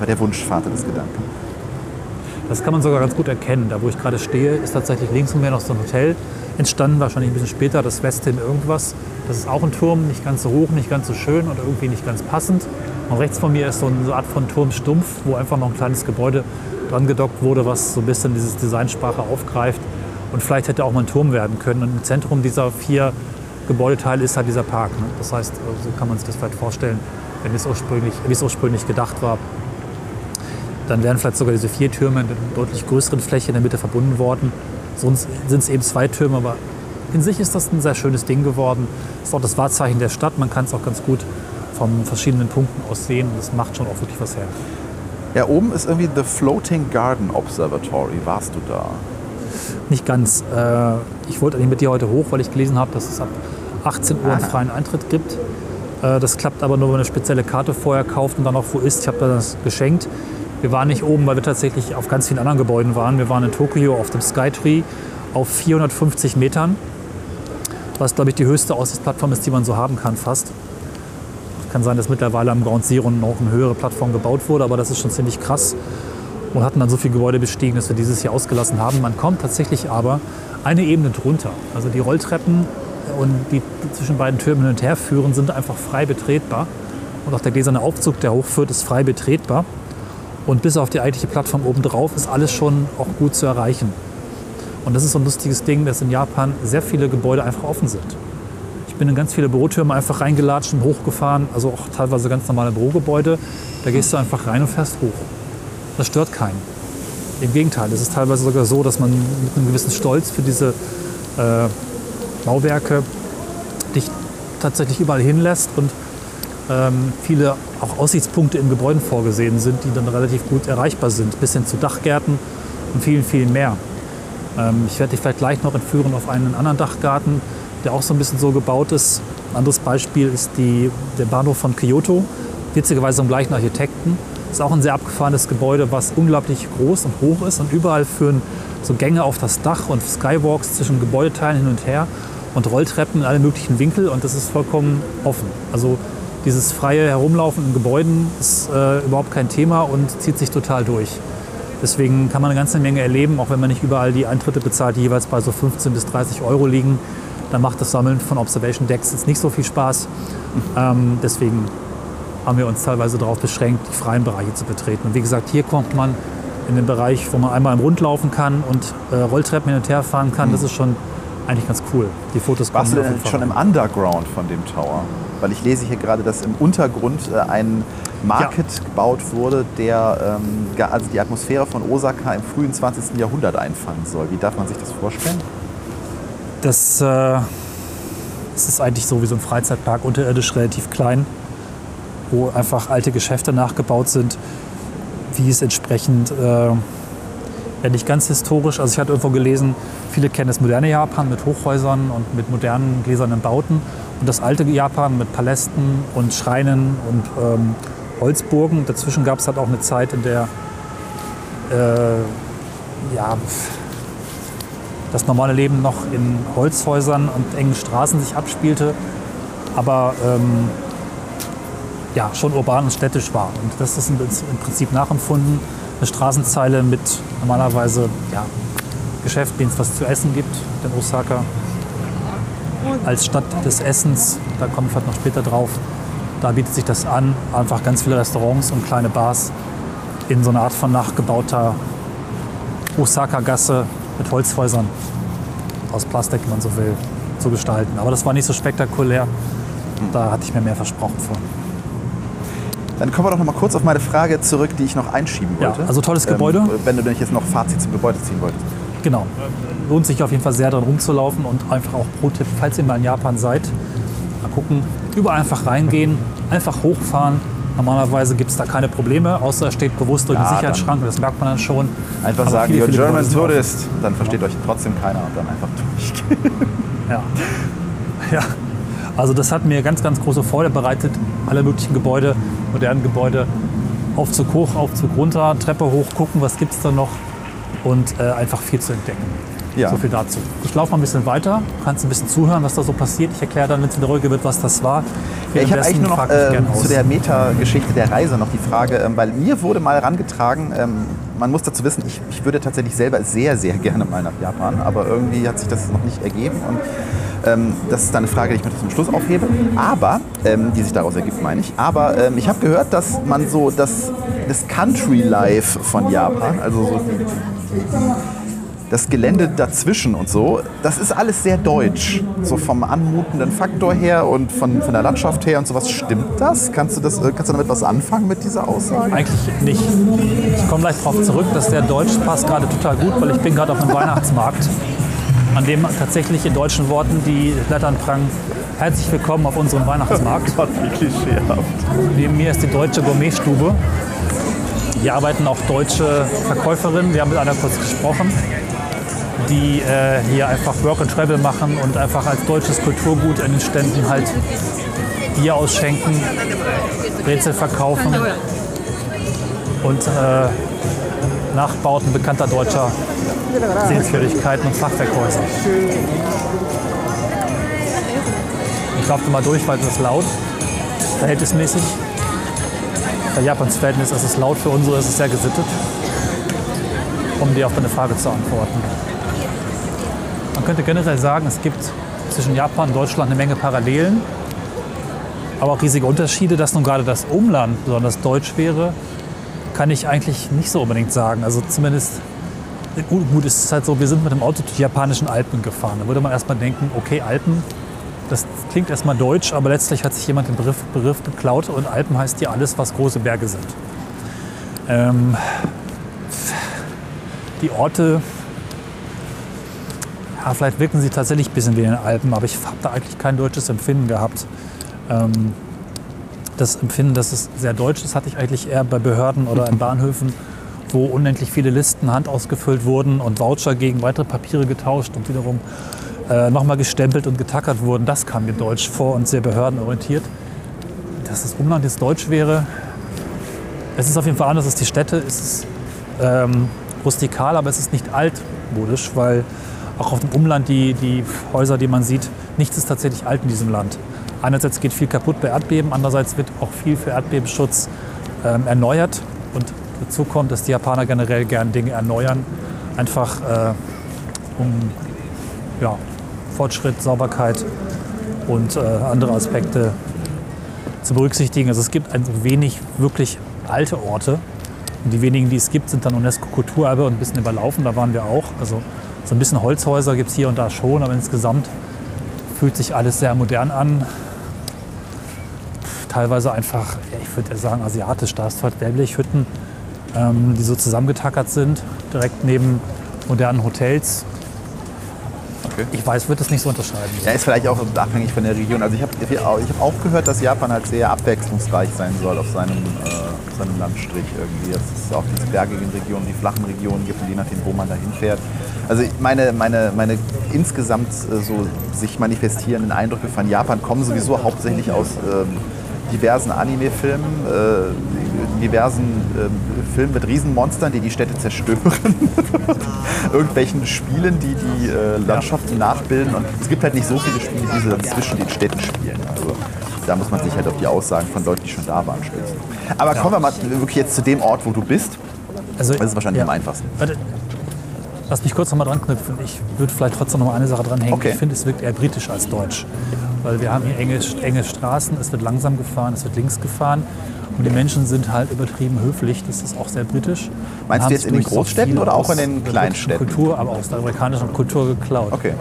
war der Wunschvater des Gedanken. Das kann man sogar ganz gut erkennen. Da, wo ich gerade stehe, ist tatsächlich links von mir noch so ein Hotel entstanden, wahrscheinlich ein bisschen später, das Westin irgendwas. Das ist auch ein Turm, nicht ganz so hoch, nicht ganz so schön und irgendwie nicht ganz passend. Und rechts von mir ist so eine Art von Turmstumpf, wo einfach noch ein kleines Gebäude dran gedockt wurde, was so ein bisschen dieses Designsprache aufgreift. Und vielleicht hätte auch mal ein Turm werden können. Und im Zentrum dieser vier Gebäudeteile ist halt dieser Park. Ne? Das heißt, so kann man sich das vielleicht vorstellen, wenn es ursprünglich, wie es ursprünglich gedacht war, dann wären vielleicht sogar diese vier Türme in einer deutlich größeren Fläche in der Mitte verbunden worden. Sonst sind es eben zwei Türme, aber in sich ist das ein sehr schönes Ding geworden. Das ist auch das Wahrzeichen der Stadt. Man kann es auch ganz gut von verschiedenen Punkten aus sehen. Und das macht schon auch wirklich was her. Ja, oben ist irgendwie The Floating Garden Observatory. Warst du da? Nicht ganz. Äh, ich wollte eigentlich mit dir heute hoch, weil ich gelesen habe, dass es ab 18 Uhr einen freien Eintritt gibt. Äh, das klappt aber nur, wenn man eine spezielle Karte vorher kauft und dann auch wo ist. Ich habe das geschenkt. Wir waren nicht oben, weil wir tatsächlich auf ganz vielen anderen Gebäuden waren. Wir waren in Tokio auf dem Skytree auf 450 Metern, was glaube ich die höchste Aussichtsplattform ist, die man so haben kann fast. Kann sein, dass mittlerweile am Ground Zero noch eine höhere Plattform gebaut wurde, aber das ist schon ziemlich krass. Und hatten dann so viele Gebäude bestiegen, dass wir dieses hier ausgelassen haben. Man kommt tatsächlich aber eine Ebene drunter. Also die Rolltreppen und die zwischen beiden Türmen hin und her führen, sind einfach frei betretbar. Und auch der gläserne Aufzug, der hochführt, ist frei betretbar. Und bis auf die eigentliche Plattform oben drauf ist alles schon auch gut zu erreichen. Und das ist so ein lustiges Ding, dass in Japan sehr viele Gebäude einfach offen sind. Ich bin in ganz viele Bürotürme einfach reingelatscht und hochgefahren, also auch teilweise ganz normale Bürogebäude. Da gehst du einfach rein und fährst hoch. Das stört keinen. Im Gegenteil, es ist teilweise sogar so, dass man mit einem gewissen Stolz für diese äh, Bauwerke dich tatsächlich überall hinlässt und ähm, viele auch Aussichtspunkte in Gebäuden vorgesehen sind, die dann relativ gut erreichbar sind, bis hin zu Dachgärten und vielen, vielen mehr. Ähm, ich werde dich vielleicht gleich noch entführen auf einen anderen Dachgarten, der auch so ein bisschen so gebaut ist. Ein anderes Beispiel ist die, der Bahnhof von Kyoto, witzigerweise vom gleichen Architekten. Ist auch ein sehr abgefahrenes Gebäude, was unglaublich groß und hoch ist und überall führen so Gänge auf das Dach und Skywalks zwischen Gebäudeteilen hin und her und Rolltreppen in alle möglichen Winkel und das ist vollkommen offen. Also dieses freie Herumlaufen in Gebäuden ist äh, überhaupt kein Thema und zieht sich total durch. Deswegen kann man eine ganze Menge erleben, auch wenn man nicht überall die Eintritte bezahlt, die jeweils bei so 15 bis 30 Euro liegen. Dann macht das Sammeln von Observation Decks jetzt nicht so viel Spaß. Ähm, deswegen haben wir uns teilweise darauf beschränkt, die freien Bereiche zu betreten. Und wie gesagt, hier kommt man in den Bereich, wo man einmal im Rund laufen kann und äh, Rolltreppen hin und her fahren kann. Das ist schon eigentlich ganz cool. Die Fotos Warst du kommen auf denn schon im. Underground von dem Tower? Weil ich lese hier gerade, dass im Untergrund äh, ein Market gebaut wurde, der ähm, also die Atmosphäre von Osaka im frühen 20. Jahrhundert einfangen soll. Wie darf man sich das vorstellen? Das, äh, es ist eigentlich so wie so ein Freizeitpark, unterirdisch relativ klein, wo einfach alte Geschäfte nachgebaut sind, wie es entsprechend, äh, ja nicht ganz historisch, also ich hatte irgendwo gelesen, viele kennen das moderne Japan mit Hochhäusern und mit modernen gläsernen Bauten und das alte Japan mit Palästen und Schreinen und ähm, Holzburgen. Dazwischen gab es halt auch eine Zeit, in der äh, ja, das normale Leben noch in Holzhäusern und engen Straßen sich abspielte, aber ähm, ja, schon urban und städtisch war. Und das ist im Prinzip nachempfunden. Eine Straßenzeile mit normalerweise ja, Geschäft, denen es was zu essen gibt, in Osaka. Als Stadt des Essens, da komme ich vielleicht noch später drauf, da bietet sich das an. Einfach ganz viele Restaurants und kleine Bars in so einer Art von nachgebauter Osaka-Gasse mit Holzhäusern aus Plastik, wenn man so will, zu gestalten. Aber das war nicht so spektakulär. Da hatte ich mir mehr versprochen von. Dann kommen wir doch noch mal kurz auf meine Frage zurück, die ich noch einschieben Ja, wollte. also tolles Gebäude. Ähm, wenn du nämlich jetzt noch Fazit zum Gebäude ziehen wolltest. Genau. Lohnt sich auf jeden Fall sehr, dran rumzulaufen und einfach auch Pro-Tipp, falls ihr mal in Japan seid, mal gucken, überall einfach reingehen, einfach hochfahren. Normalerweise gibt es da keine Probleme, außer es steht bewusst durch den Ja, Sicherheitsschrank, das merkt man dann schon. Einfach Aber sagen, viele, you're German offen. Tourist. Dann versteht euch trotzdem keiner und dann einfach durch. Ja. (laughs) ja. Also das hat mir ganz, ganz große Freude bereitet. Alle möglichen Gebäude, modernen Gebäude, Aufzug hoch, Aufzug runter, Treppe hoch, gucken, was gibt es da noch und äh, einfach viel zu entdecken. Ja. So viel dazu. Ich laufe mal ein bisschen weiter, kannst ein bisschen zuhören, was da so passiert. Ich erkläre dann, wenn es wieder ruhiger wird, was das war. Ja, ich habe eigentlich nur noch äh, zu der Meta-Geschichte der Reise noch die Frage, ähm, weil mir wurde mal herangetragen, ähm, man muss dazu wissen, ich, ich würde tatsächlich selber sehr, sehr gerne mal nach Japan, aber irgendwie hat sich das noch nicht ergeben und ähm, das ist dann eine Frage, die ich mir zum Schluss aufhebe, aber, ähm, die sich daraus ergibt, meine ich. Aber ähm, ich habe gehört, dass man so das, das Country Life von Japan, also so das Gelände dazwischen und so, das ist alles sehr deutsch. So vom anmutenden Faktor her und von, von der Landschaft her und sowas. Stimmt das? Kannst du, das, äh, kannst du damit was anfangen mit dieser Aussage? Eigentlich nicht. Ich komme gleich darauf zurück, dass der Deutsch passt gerade total gut, weil ich bin gerade auf einem Weihnachtsmarkt, an dem tatsächlich in deutschen Worten die Lettern prangen. Herzlich willkommen auf unserem Weihnachtsmarkt. (laughs) Gott, wie klischeehaft. Neben mir ist die deutsche Gourmetstube. Hier arbeiten auch deutsche Verkäuferinnen. Wir haben mit einer kurz gesprochen, die äh, hier einfach Work and Travel machen und einfach als deutsches Kulturgut in den Ständen halt Bier ausschenken, Brezel verkaufen und äh, Nachbauten bekannter deutscher Sehenswürdigkeiten und Fachwerkhäuser. Ich laufe mal durch, weil es ist laut, verhältnismäßig. Bei Japans Verhältnis ist es laut, für unsere ist es sehr gesittet. Um dir auf deine Frage zu antworten. Man könnte generell sagen, es gibt zwischen Japan und Deutschland eine Menge Parallelen, aber auch riesige Unterschiede. Dass nun gerade das Umland besonders deutsch wäre, kann ich eigentlich nicht so unbedingt sagen. Also zumindest, gut, es ist halt so, wir sind mit dem Auto durch die japanischen Alpen gefahren. Da würde man erstmal denken, okay, Alpen, das klingt erstmal deutsch, aber letztlich hat sich jemand den Begriff, Begriff geklaut und Alpen heißt hier alles, was große Berge sind. Ähm, die Orte, ja, vielleicht wirken sie tatsächlich ein bisschen wie in den Alpen, aber ich habe da eigentlich kein deutsches Empfinden gehabt. Ähm, das Empfinden, dass es sehr deutsch ist, hatte ich eigentlich eher bei Behörden oder in (laughs) Bahnhöfen, wo unendlich viele Listen handausgefüllt wurden und Voucher gegen weitere Papiere getauscht und wiederum äh, nochmal gestempelt und getackert wurden. Das kam mir deutsch vor und sehr behördenorientiert. Dass das Umland jetzt deutsch wäre, es ist auf jeden Fall anders als die Städte. Es ist ähm, rustikal, aber es ist nicht altmodisch, weil auch auf dem Umland die, die Häuser, die man sieht, nichts ist tatsächlich alt in diesem Land. Einerseits geht viel kaputt bei Erdbeben, andererseits wird auch viel für Erdbebenschutz ähm, erneuert. Und dazu kommt, dass die Japaner generell gern Dinge erneuern, einfach äh, um ja, Fortschritt, Sauberkeit und äh, andere Aspekte zu berücksichtigen. Also es gibt ein wenig wirklich alte Orte. Und die wenigen, die es gibt, sind dann UNESCO-Kulturerbe und ein bisschen überlaufen. Da waren wir auch. Also so ein bisschen Holzhäuser gibt es hier und da schon, aber insgesamt fühlt sich alles sehr modern an. Teilweise einfach, ich würde sagen, asiatisch. Da hast du halt Wellblechhütten, ähm, die so zusammengetackert sind, direkt neben modernen Hotels. Okay. Ich weiß, würde das nicht so unterscheiden. Ja, ist vielleicht auch abhängig von der Region. Also ich habe ich hab auch gehört, dass Japan halt sehr abwechslungsreich sein soll auf seinem, äh, auf seinem Landstrich irgendwie. Dass es auch diese bergigen Regionen, die flachen Regionen gibt je nachdem, wo man da hinfährt. Also meine, meine, meine insgesamt äh, so sich manifestierenden Eindrücke von Japan kommen sowieso hauptsächlich aus ähm, diversen Anime-Filmen, äh, diversen ähm, Filmen mit Riesenmonstern, die die Städte zerstören, (laughs) irgendwelchen Spielen, die die äh, Landschaften nachbilden und es gibt halt nicht so viele Spiele, die so zwischen den Städten spielen. Also da muss man sich halt auf die Aussagen von Leuten, die schon da waren, stützen. Aber kommen wir mal wirklich jetzt zu dem Ort, wo du bist. Also, Das ist wahrscheinlich ja. am einfachsten. Warte, lass mich kurz nochmal dran knüpfen. Ich würde vielleicht trotzdem noch mal eine Sache dranhängen. Okay. Ich finde, es wirkt eher britisch als deutsch. Weil wir haben hier enge, enge Straßen, es wird langsam gefahren, es wird links gefahren. Und die Menschen sind halt übertrieben höflich. Das ist auch sehr britisch. Meinst du jetzt in den Großstädten viel oder auch in den Kleinstädten? Kultur, aber aus der amerikanischen Kultur geklaut. Okay.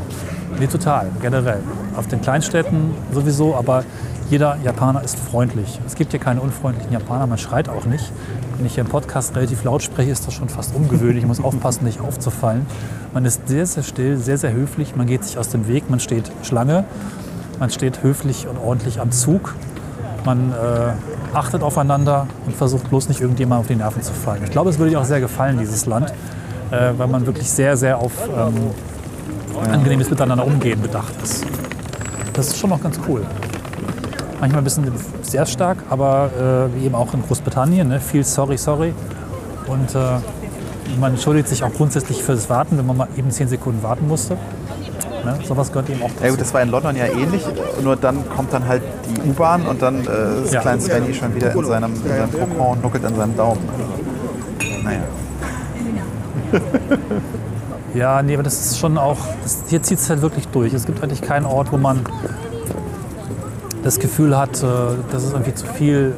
Nee, total, generell. Auf den Kleinstädten sowieso, aber jeder Japaner ist freundlich. Es gibt hier keine unfreundlichen Japaner, man schreit auch nicht. Wenn ich hier im Podcast relativ laut spreche, ist das schon fast ungewöhnlich. Ich muss aufpassen, nicht aufzufallen. Man ist sehr, sehr still, sehr, sehr höflich. Man geht sich aus dem Weg, man steht Schlange, man steht höflich und ordentlich am Zug. Man äh, achtet aufeinander und versucht bloß nicht irgendjemand auf die Nerven zu fallen. Ich glaube, es würde dir auch sehr gefallen, dieses Land, äh, weil man wirklich sehr, sehr auf ähm, angenehmes Miteinander umgehen bedacht ist. das ist schon noch ganz cool. Manchmal ein bisschen sehr stark, aber äh, wie eben auch in Großbritannien, ne? viel sorry, sorry. Und äh, man entschuldigt sich auch grundsätzlich für das Warten, wenn man mal eben 10 Sekunden warten musste. Ne? Sowas gehört eben auch dazu. Ja gut, das war in London ja ähnlich, nur dann kommt dann halt die U-Bahn und dann äh, ist Ja. klein Svenny schon wieder in seinem, in seinem Kokon und nuckelt an seinem Daumen. Naja. Ja, nee, aber das ist schon auch, das, hier zieht es halt wirklich durch. Es gibt eigentlich keinen Ort, wo man das Gefühl hat, äh, das ist irgendwie zu viel.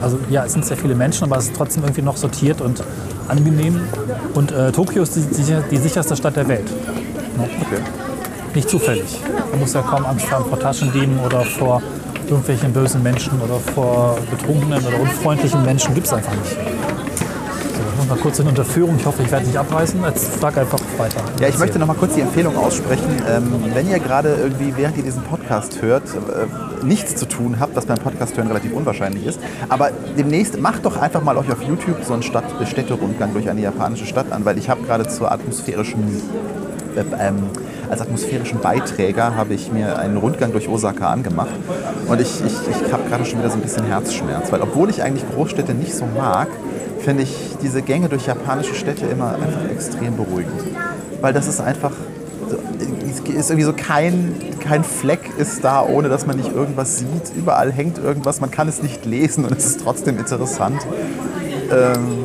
Also ja, es sind sehr viele Menschen, aber es ist trotzdem irgendwie noch sortiert und angenehm. Und äh, Tokio ist die, die, die sicherste Stadt der Welt. Ne? Okay. Nicht zufällig. Man muss ja kaum Angst haben vor Taschendieben oder vor irgendwelchen bösen Menschen oder vor betrunkenen oder unfreundlichen Menschen. Gibt es einfach nicht. Muss mal kurz in Unterführung. Ich hoffe, ich werde nicht abreißen. Jetzt frag einfach weiter. Ja, ich möchte noch mal kurz die Empfehlung aussprechen. Ähm, wenn ihr gerade irgendwie, während ihr diesen Podcast hört, äh, nichts zu tun habt, was beim Podcast hören relativ unwahrscheinlich ist, aber demnächst macht doch einfach mal euch auf YouTube so einen Stadt Städterundgang durch eine japanische Stadt an, weil ich habe gerade zur atmosphärischen äh, ähm, als atmosphärischen Beiträger habe ich mir einen Rundgang durch Osaka angemacht und ich, ich, ich habe gerade schon wieder so ein bisschen Herzschmerz, weil obwohl ich eigentlich Großstädte nicht so mag, finde ich diese Gänge durch japanische Städte immer einfach extrem beruhigend. Weil das ist einfach, es ist irgendwie so kein, kein Fleck ist da, ohne dass man nicht irgendwas sieht. Überall hängt irgendwas, man kann es nicht lesen und es ist trotzdem interessant. Ähm,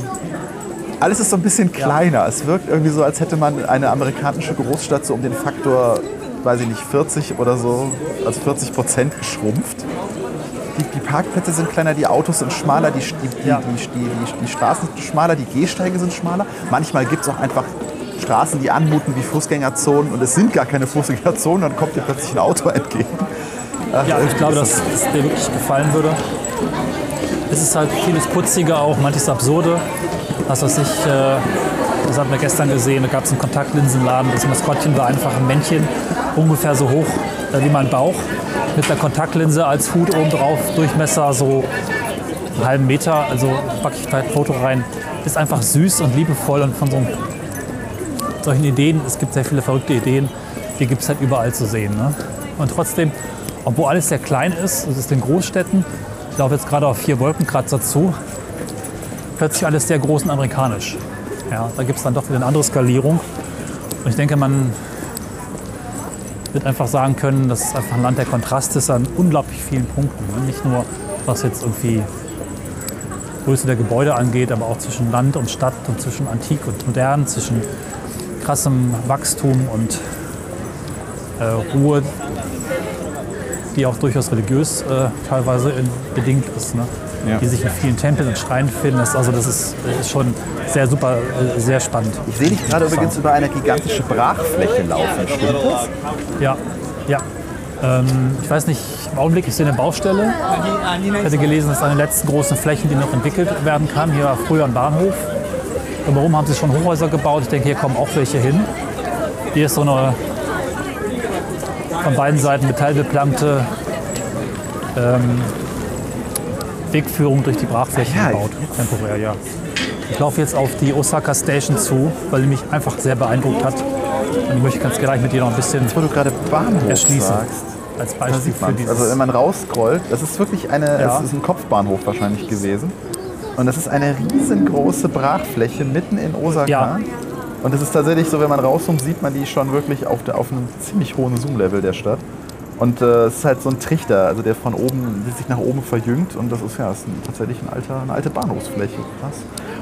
alles ist so ein bisschen kleiner. Es wirkt irgendwie so, als hätte man eine amerikanische Großstadt so um den Faktor, weiß ich nicht, 40 oder so, also 40 Prozent geschrumpft. Die, die Parkplätze sind kleiner, die Autos sind schmaler, die, die, Ja. die, Straßen sind schmaler, die Gehsteige sind schmaler. Manchmal gibt es auch einfach Straßen, die anmuten wie Fußgängerzonen und es sind gar keine Fußgängerzonen, dann kommt dir plötzlich ein Auto entgegen. Ja, ich glaube, dass es dir wirklich gefallen würde. Es ist halt vieles putziger, auch manches absurde. Was weiß ich, äh, das hatten wir gestern gesehen, da gab es einen Kontaktlinsenladen. Das Maskottchen war einfach ein Männchen, ungefähr so hoch äh, wie mein Bauch, mit einer Kontaktlinse als Hut oben drauf, Durchmesser so einen halben Meter. Also packe ich da ein Foto rein. Ist einfach süß und liebevoll und von so solchen Ideen, es gibt sehr viele verrückte Ideen, die gibt es halt überall zu sehen. Ne? Und trotzdem, obwohl alles sehr klein ist, es ist in Großstädten, ich laufe jetzt gerade auf vier Wolkenkratzer zu, plötzlich alles sehr groß und amerikanisch. Ja, da gibt es dann doch wieder eine andere Skalierung. Und ich denke, man wird einfach sagen können, dass es einfach ein Land der Kontraste ist an unglaublich vielen Punkten. Ne? Nicht nur, was jetzt irgendwie Größe der Gebäude angeht, aber auch zwischen Land und Stadt und zwischen Antik und Modern, zwischen krassem Wachstum und äh, Ruhe, die auch durchaus religiös äh, teilweise in, bedingt ist, ne? Ja. die sich in vielen Tempeln und Schreinen finden. Das, also das ist, das ist schon sehr super, äh, sehr spannend. Ich sehe dich gerade übrigens über eine gigantische Brachfläche laufen. Stimmt das? Ja, ja. Ähm, ich weiß nicht, im Augenblick ist hier eine Baustelle. Ich hatte gelesen, das ist eine der letzten großen Flächen, die noch entwickelt werden kann. Hier war früher ein Bahnhof. Drumherum haben sie schon Hochhäuser gebaut. Ich denke, hier kommen auch welche hin. Hier ist so eine von beiden Seiten metallbeplankte ähm, Wegführung durch die Brachfläche Ja, gebaut. Temporär, ja. Ich laufe jetzt auf die Osaka Station zu, weil die mich einfach sehr beeindruckt hat. Und ich möchte ganz gleich mit dir noch ein bisschen Wo du gerade Bahnhof erschließen. sagst. Als Beispiel für dieses. Also wenn man rausscrollt, das ist wirklich eine, Ja. es ist ein Kopfbahnhof wahrscheinlich gewesen. Und das ist eine riesengroße Brachfläche mitten in Osaka. Ja. Und es ist tatsächlich so, wenn man rauszoomt, sieht man die schon wirklich auf, der, auf einem ziemlich hohen Zoom-Level der Stadt. Und äh, es ist halt so ein Trichter, also der von oben, der sich nach oben verjüngt. Und das ist ja das ist ein, tatsächlich ein alter, eine alte Bahnhofsfläche. Krass.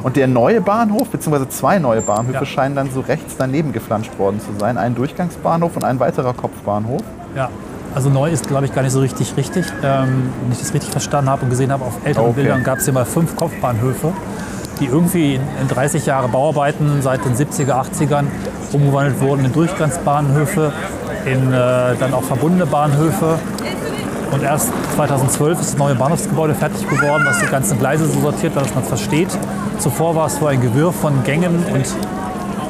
Und der neue Bahnhof, beziehungsweise zwei neue Bahnhöfe, Ja. scheinen dann so rechts daneben geflanscht worden zu sein. Ein Durchgangsbahnhof und ein weiterer Kopfbahnhof. ja. Also neu ist, glaube ich, gar nicht so richtig richtig. Ähm, wenn ich das richtig verstanden habe und gesehen habe, auf älteren Okay. Bildern gab es hier mal fünf Kopfbahnhöfe, die irgendwie in, in 30 Jahre Bauarbeiten seit den 70er, 80ern umgewandelt wurden in Durchgangsbahnhöfe, in äh, dann auch verbundene Bahnhöfe. Und erst 2012 ist das neue Bahnhofsgebäude fertig geworden, was die ganzen Gleise so sortiert, dass man es versteht. Zuvor war es so ein Gewirr von Gängen und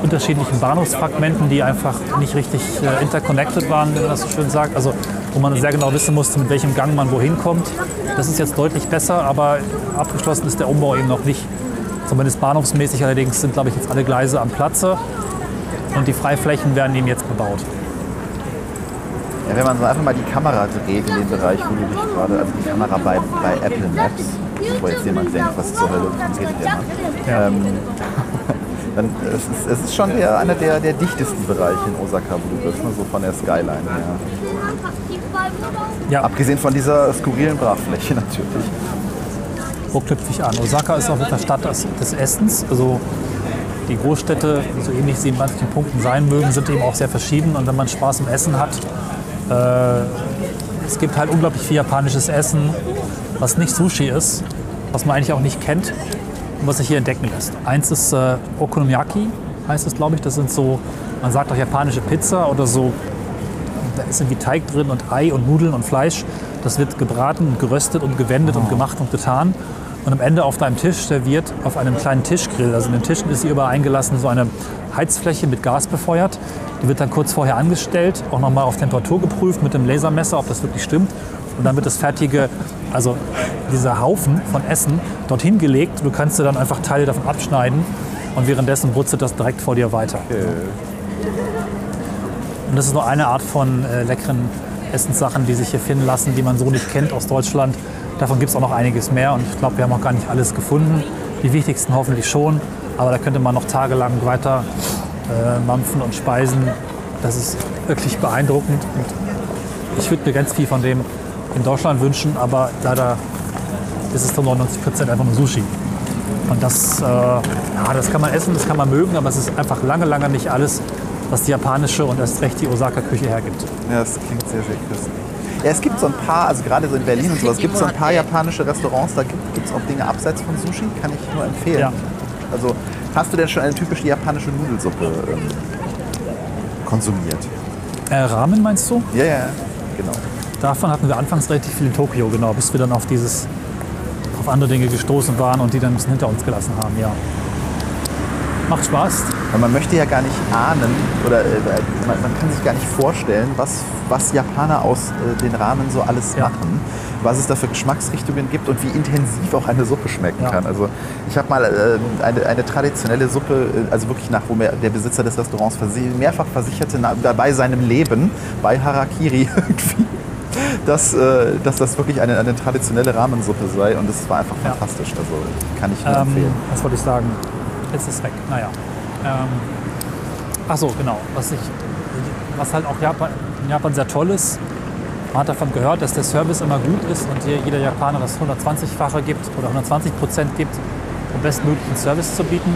unterschiedlichen Bahnhofsfragmenten, die einfach nicht richtig äh, interconnected waren, wie man das so schön sagt. Also wo man sehr genau wissen musste, mit welchem Gang man wohin kommt. Das ist jetzt deutlich besser, aber abgeschlossen ist der Umbau eben noch nicht. Zumindest bahnhofsmäßig allerdings sind, glaube ich, jetzt alle Gleise am Platze und die Freiflächen werden eben jetzt bebaut. Ja, wenn man so einfach mal die Kamera dreht in dem Bereich, wo du dich gerade, also die Kamera bei, bei Apple Maps, wo jetzt jemand denkt, was zur Hölle redet der Mann, Ja. ähm, (laughs) dann es ist es ist schon der, einer der, der dichtesten Bereiche in Osaka, wo du bist, ne? so von der Skyline her. Ja, Abgesehen von dieser skurrilen Brachfläche (laughs) natürlich. Ich an? Osaka ist auch der Stadt des, des Essens. Also die Großstädte, die so ähnlich sie in manchen Punkten sein mögen, sind eben auch sehr verschieden. Und wenn man Spaß im Essen hat, äh, es gibt halt unglaublich viel japanisches Essen, was nicht Sushi ist, was man eigentlich auch nicht kennt und was sich hier entdecken lässt. Eins ist äh, Okonomiyaki, heißt es, glaube ich. Das sind so, man sagt auch japanische Pizza oder so da ist irgendwie Teig drin und Ei und Nudeln und Fleisch. Das wird gebraten und geröstet und gewendet und gemacht und getan. Und am Ende auf deinem Tisch serviert auf einem kleinen Tischgrill. Also in den Tischen ist hier überall eingelassen so eine Heizfläche mit Gas befeuert. Die wird dann kurz vorher angestellt, auch nochmal auf Temperatur geprüft mit dem Lasermesser, ob das wirklich stimmt. Und dann wird das fertige, also dieser Haufen von Essen dorthin gelegt. Du kannst dir dann einfach Teile davon abschneiden und währenddessen brutzelt das direkt vor dir weiter. Und das ist nur eine Art von äh, leckeren Essenssachen, die sich hier finden lassen, die man so nicht kennt aus Deutschland. Davon gibt es auch noch einiges mehr und ich glaube, wir haben auch gar nicht alles gefunden. Die wichtigsten hoffentlich schon, aber da könnte man noch tagelang weiter äh, mampfen und speisen. Das ist wirklich beeindruckend und ich würde mir ganz viel von dem in Deutschland wünschen, aber leider ist es zu 99 Prozent einfach nur Sushi. Und das, äh, ja, das kann man essen, das kann man mögen, aber es ist einfach lange, lange nicht alles, was die japanische und erst recht die Osaka-Küche hergibt. Ja, das klingt sehr, sehr köstlich. Ja, es gibt so ein paar, also gerade so in Berlin und sowas, gibt es so ein paar japanische Restaurants, da gibt es auch Dinge abseits von Sushi, kann ich nur empfehlen. Ja. Also hast du denn schon eine typische japanische Nudelsuppe ähm, konsumiert? Äh, Ramen meinst du? Ja, ja, genau. Davon hatten wir anfangs relativ viel in Tokio, genau, bis wir dann auf dieses, auf andere Dinge gestoßen waren und die dann ein bisschen hinter uns gelassen haben, ja. Macht Spaß. Weil man möchte ja gar nicht ahnen oder äh, man, man kann sich gar nicht vorstellen, was, was Japaner aus äh, den Ramen so alles Ja. machen, was es da für Geschmacksrichtungen gibt und wie intensiv auch eine Suppe schmecken Ja. kann. Also ich habe mal äh, eine, eine traditionelle Suppe, äh, also wirklich nach, wo mir der Besitzer des Restaurants mehrfach versicherte, na, bei seinem Leben, bei Harakiri (laughs) irgendwie, dass, äh, dass das wirklich eine, eine traditionelle Rahmensuppe sei und es war einfach Ja. fantastisch. Also kann ich nur Ähm, empfehlen. was wollte ich sagen? Jetzt ist es weg. Naja. Ähm, ach genau. Was, ich, was halt auch Japan, in Japan sehr toll ist, man hat davon gehört, dass der Service immer gut ist und hier jeder Japaner das 120-fache gibt oder 120 Prozent gibt, um bestmöglichen Service zu bieten.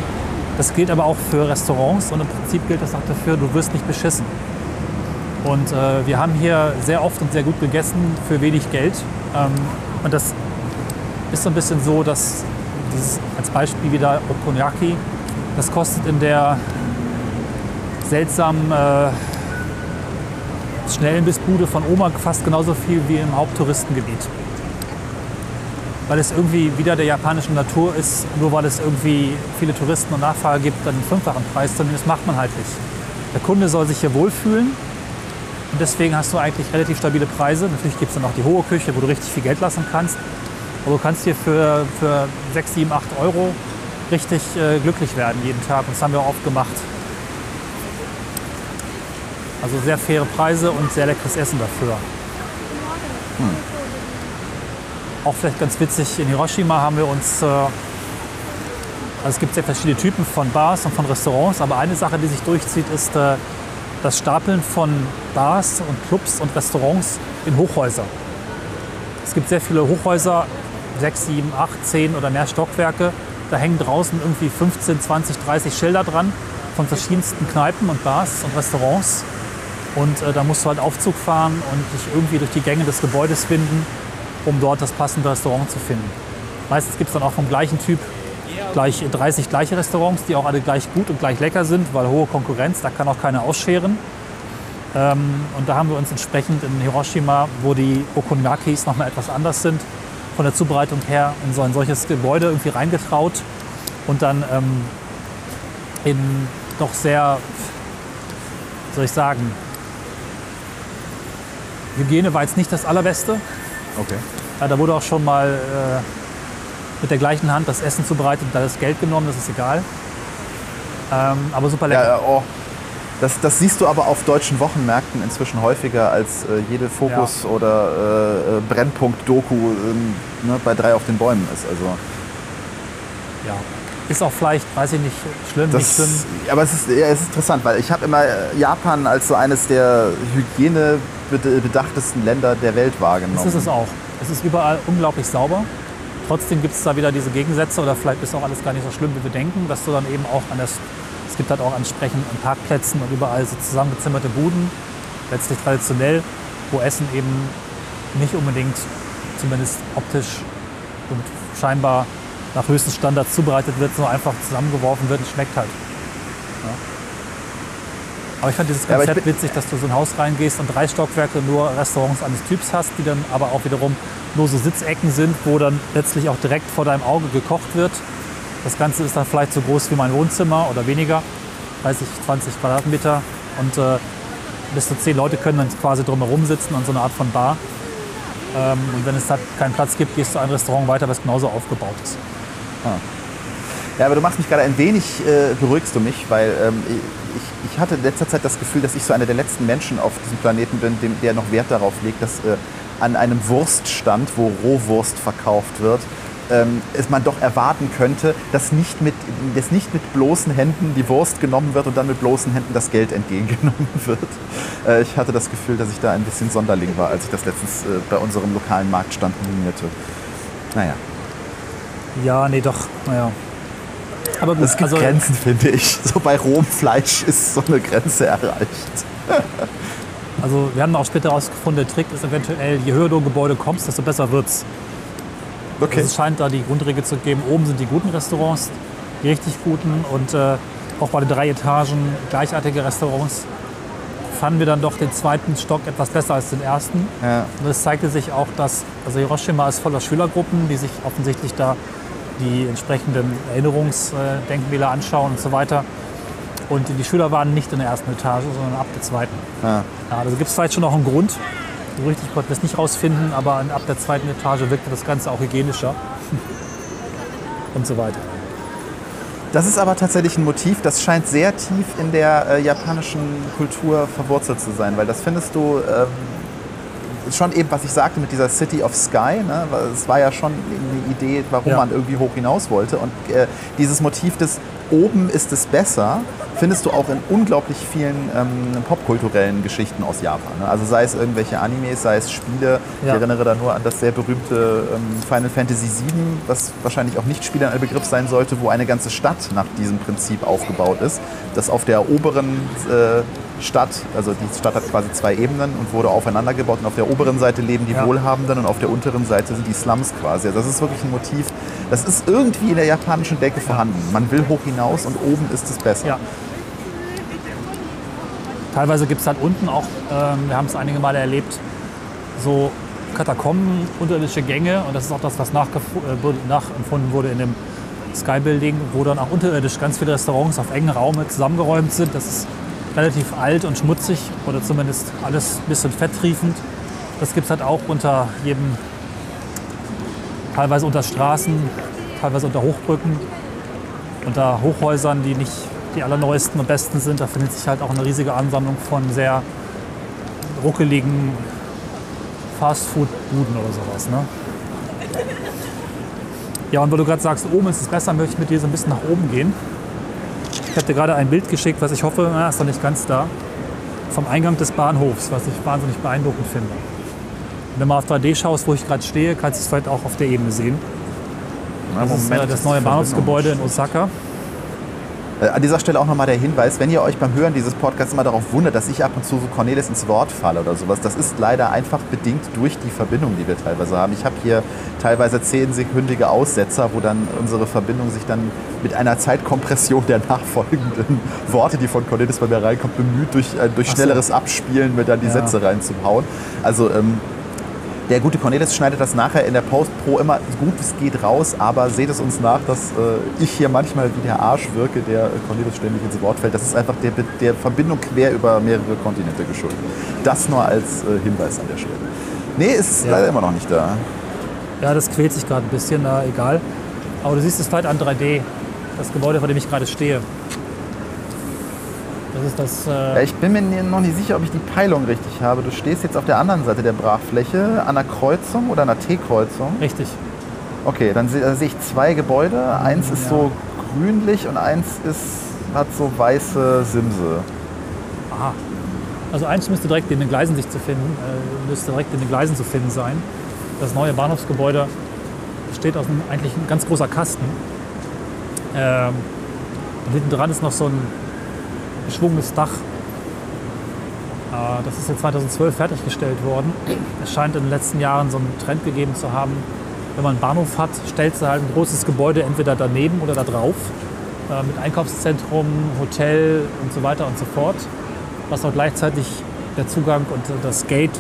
Das gilt aber auch für Restaurants und im Prinzip gilt das auch dafür, du wirst nicht beschissen. Und äh, wir haben hier sehr oft und sehr gut gegessen für wenig Geld. Ähm, und das ist so ein bisschen so, dass dieses, als Beispiel wieder Okonomiyaki, das kostet in der seltsamen äh, Schnellenbissbude von Oma fast genauso viel wie im Haupttouristengebiet. Weil es irgendwie wieder der japanischen Natur ist, nur weil es irgendwie viele Touristen und Nachfrage gibt, dann einen fünffachen Preis nehmen, das macht man halt nicht. Der Kunde soll sich hier wohlfühlen und deswegen hast du eigentlich relativ stabile Preise. Natürlich gibt es dann auch die hohe Küche, wo du richtig viel Geld lassen kannst. Aber du kannst hier für, für 6, 7, 8 Euro richtig äh, glücklich werden jeden Tag. Und das haben wir auch oft gemacht. Also sehr faire Preise und sehr leckeres Essen dafür. Auch vielleicht ganz witzig, in Hiroshima haben wir uns, äh, also es gibt sehr verschiedene Typen von Bars und von Restaurants, aber eine Sache, die sich durchzieht, ist äh, das Stapeln von Bars und Clubs und Restaurants in Hochhäuser. Es gibt sehr viele Hochhäuser, 6, 7, 8, 10 oder mehr Stockwerke. Da hängen draußen irgendwie 15, 20, 30 Schilder dran von verschiedensten Kneipen und Bars und Restaurants. Und äh, da musst du halt Aufzug fahren und dich irgendwie durch die Gänge des Gebäudes finden, um dort das passende Restaurant zu finden. Meistens gibt es dann auch vom gleichen Typ gleich 30 gleiche Restaurants, die auch alle gleich gut und gleich lecker sind, weil hohe Konkurrenz, da kann auch keiner ausscheren. Ähm, und da haben wir uns entsprechend in Hiroshima, wo die Okonomiyakis nochmal etwas anders sind, von der Zubereitung her in so ein solches Gebäude irgendwie reingetraut und dann ähm, in doch sehr, wie soll ich sagen, Hygiene war jetzt nicht das allerbeste. Okay. Ja, da wurde auch schon mal äh, mit der gleichen Hand das Essen zubereitet und da das Geld genommen, das ist egal. Ähm, aber super lecker. Ja, ja, oh. Das, das siehst du aber auf deutschen Wochenmärkten inzwischen häufiger als äh, jede Fokus- oder äh, äh, Brennpunkt-Doku ähm, ne, bei drei auf den Bäumen ist. Also Ja. Ist auch vielleicht, weiß ich nicht, schlimm, nicht das, schlimm. aber es ist, ja, es ist interessant, weil ich habe immer äh, Japan als so eines der hygienebedachtesten Länder der Welt wahrgenommen. Das ist es auch. Es ist überall unglaublich sauber. Trotzdem gibt es da wieder diese Gegensätze oder vielleicht ist auch alles gar nicht so schlimm, wie wir denken, dass du dann eben auch an das, gibt halt auch entsprechend an Parkplätzen und überall so zusammengezimmerte Buden, letztlich traditionell, wo Essen eben nicht unbedingt, zumindest optisch und scheinbar nach höchsten Standards zubereitet wird, sondern einfach zusammengeworfen wird und schmeckt halt. Ja. Aber ich fand dieses Ja, Konzept bin- witzig, dass du so ein Haus reingehst und drei Stockwerke nur Restaurants eines Typs hast, die dann aber auch wiederum nur so Sitzecken sind, wo dann letztlich auch direkt vor deinem Auge gekocht wird. Das Ganze ist dann vielleicht so groß wie mein Wohnzimmer oder weniger, 30, 20 Quadratmeter. Und äh, bis zu zehn Leute können dann quasi drumherum sitzen an so einer Art von Bar. Ähm, und wenn es da keinen Platz gibt, gehst du ein Restaurant weiter, was genauso aufgebaut ist. Ja, aber du machst mich gerade ein wenig, äh, beruhigst du mich, weil ähm, ich, ich hatte in letzter Zeit das Gefühl, dass ich so einer der letzten Menschen auf diesem Planeten bin, dem, der noch Wert darauf legt, dass äh, an einem Wurststand, wo Rohwurst verkauft wird, ähm, es man doch erwarten könnte, dass nicht, mit, dass nicht mit bloßen Händen die Wurst genommen wird und dann mit bloßen Händen das Geld entgegengenommen (laughs) wird. Äh, ich hatte das Gefühl, dass ich da ein bisschen Sonderling war, als ich das letztens äh, bei unserem lokalen Marktstand monierte. Naja, Ja, nee, doch, naja. Aber es gibt also, Grenzen, finde ich. So bei rohem Fleisch ist so eine Grenze erreicht. also wir haben auch später herausgefunden, der Trick ist eventuell, je höher du im Gebäude kommst, desto besser wird's. Okay. Also es scheint da die Grundregel zu geben, oben sind die guten Restaurants, die richtig guten und äh, auch bei den drei Etagen gleichartige Restaurants fanden wir dann doch den zweiten Stock etwas besser als den ersten. Ja. Und es zeigte sich auch, dass also Hiroshima ist voller Schülergruppen, die sich offensichtlich da die entsprechenden Erinnerungsdenkmäler anschauen und so weiter. Und die Schüler waren nicht in der ersten Etage, sondern ab der zweiten. Ja. Ja, also gibt es vielleicht schon noch einen Grund. So richtig konnten wir es nicht rausfinden, aber ab der zweiten Etage wirkte das Ganze auch hygienischer. (laughs) Und so weiter. Das ist aber tatsächlich ein Motiv, das scheint sehr tief in der äh, japanischen Kultur verwurzelt zu sein, weil das findest du ähm, schon eben, was ich sagte mit dieser City of Sky. Ne? Es war ja schon eine Idee, warum Ja. man irgendwie hoch hinaus wollte. Und äh, dieses Motiv des Oben ist es besser, findest du auch in unglaublich vielen ähm, popkulturellen Geschichten aus Japan. Ne? Also sei es irgendwelche Animes, sei es Spiele. Ich Ja. erinnere da nur an das sehr berühmte ähm, Final Fantasy VII, was wahrscheinlich auch nicht Spielern ein Begriff sein sollte, wo eine ganze Stadt nach diesem Prinzip aufgebaut ist. Das auf der oberen äh, Stadt, also die Stadt hat quasi zwei Ebenen und wurde aufeinander gebaut. Und auf der oberen Seite leben die Ja. Wohlhabenden und auf der unteren Seite sind die Slums quasi. Also das ist wirklich ein Motiv, das ist irgendwie in der japanischen Decke vorhanden. Man will hoch hinaus und oben ist es besser. Ja. Teilweise gibt es halt unten auch, ähm, wir haben es einige Male erlebt, so Katakomben, unterirdische Gänge. Und das ist auch das, was äh, nachempfunden wurde in dem Sky Building, wo dann auch unterirdisch ganz viele Restaurants auf engen Raume zusammengeräumt sind. Das ist relativ alt und schmutzig oder zumindest alles ein bisschen fetttriefend. Das gibt es halt auch unter jedem, teilweise unter Straßen, teilweise unter Hochbrücken, unter Hochhäusern, die nicht die allerneuesten und besten sind. Da findet sich halt auch eine riesige Ansammlung von sehr ruckeligen Fastfood-Buden oder sowas. Ne? Ja, und weil du gerade sagst, oben ist es besser, möchte ich mit dir so ein bisschen nach oben gehen. Ich habe dir gerade ein Bild geschickt, was ich hoffe, na, ist noch nicht ganz da, vom Eingang des Bahnhofs, was ich wahnsinnig beeindruckend finde. Wenn du mal auf 3D schaust, wo ich gerade stehe, kannst du es vielleicht auch auf der Ebene sehen. Na, Das ist Moment, äh, das ist neue Bahnhofsgebäude in Osaka. Äh, An dieser Stelle auch nochmal der Hinweis, wenn ihr euch beim Hören dieses Podcasts immer darauf wundert, dass ich ab und zu so Cornelis ins Wort falle oder sowas, das ist leider einfach bedingt durch die Verbindung, die wir teilweise haben. Ich habe hier teilweise zehnsekündige Aussetzer, wo dann unsere Verbindung sich dann mit einer Zeitkompression der nachfolgenden (laughs) Worte, die von Cornelis bei mir reinkommt, bemüht, durch, äh, durch schnelleres Abspielen mir dann die Ja. Sätze reinzuhauen. Also ähm, der gute Cornelis schneidet das nachher in der Post-Pro immer so gut es geht raus, aber seht es uns nach, dass äh, ich hier manchmal wie der Arsch wirke, der Cornelis ständig ins Wort fällt. Das ist einfach der, der Verbindung quer über mehrere Kontinente geschuldet. Das nur als äh, Hinweis an der Stelle. Nee, ist Ja. leider immer noch nicht da. Ja, das quält sich gerade ein bisschen, na, egal. Aber du siehst es vielleicht an 3D, das Gebäude, vor dem ich gerade stehe. Das ist das. Ja, Äh, ich bin mir noch nicht sicher, ob ich die Peilung richtig habe. Du stehst jetzt auf der anderen Seite der Brachfläche, an einer Kreuzung oder einer T-Kreuzung. richtig. Okay, dann sehe sehe ich zwei Gebäude. Eins ist Ja. so grünlich und eins ist, hat so weiße Simse. Aha. Also eins müsste direkt in den Gleisen sich zu finden, äh, müsste direkt in den Gleisen zu finden sein. Das neue Bahnhofsgebäude besteht aus einem eigentlich ein ganz großer Kasten. Ähm, und hinten dran ist noch so ein geschwungenes Dach. Äh, das ist jetzt 2012 fertiggestellt worden. Es scheint in den letzten Jahren so einen Trend gegeben zu haben, wenn man einen Bahnhof hat, stellt du halt ein großes Gebäude entweder daneben oder da drauf. Äh, mit Einkaufszentrum, Hotel und so weiter und so fort. Was auch gleichzeitig der Zugang und das Gate,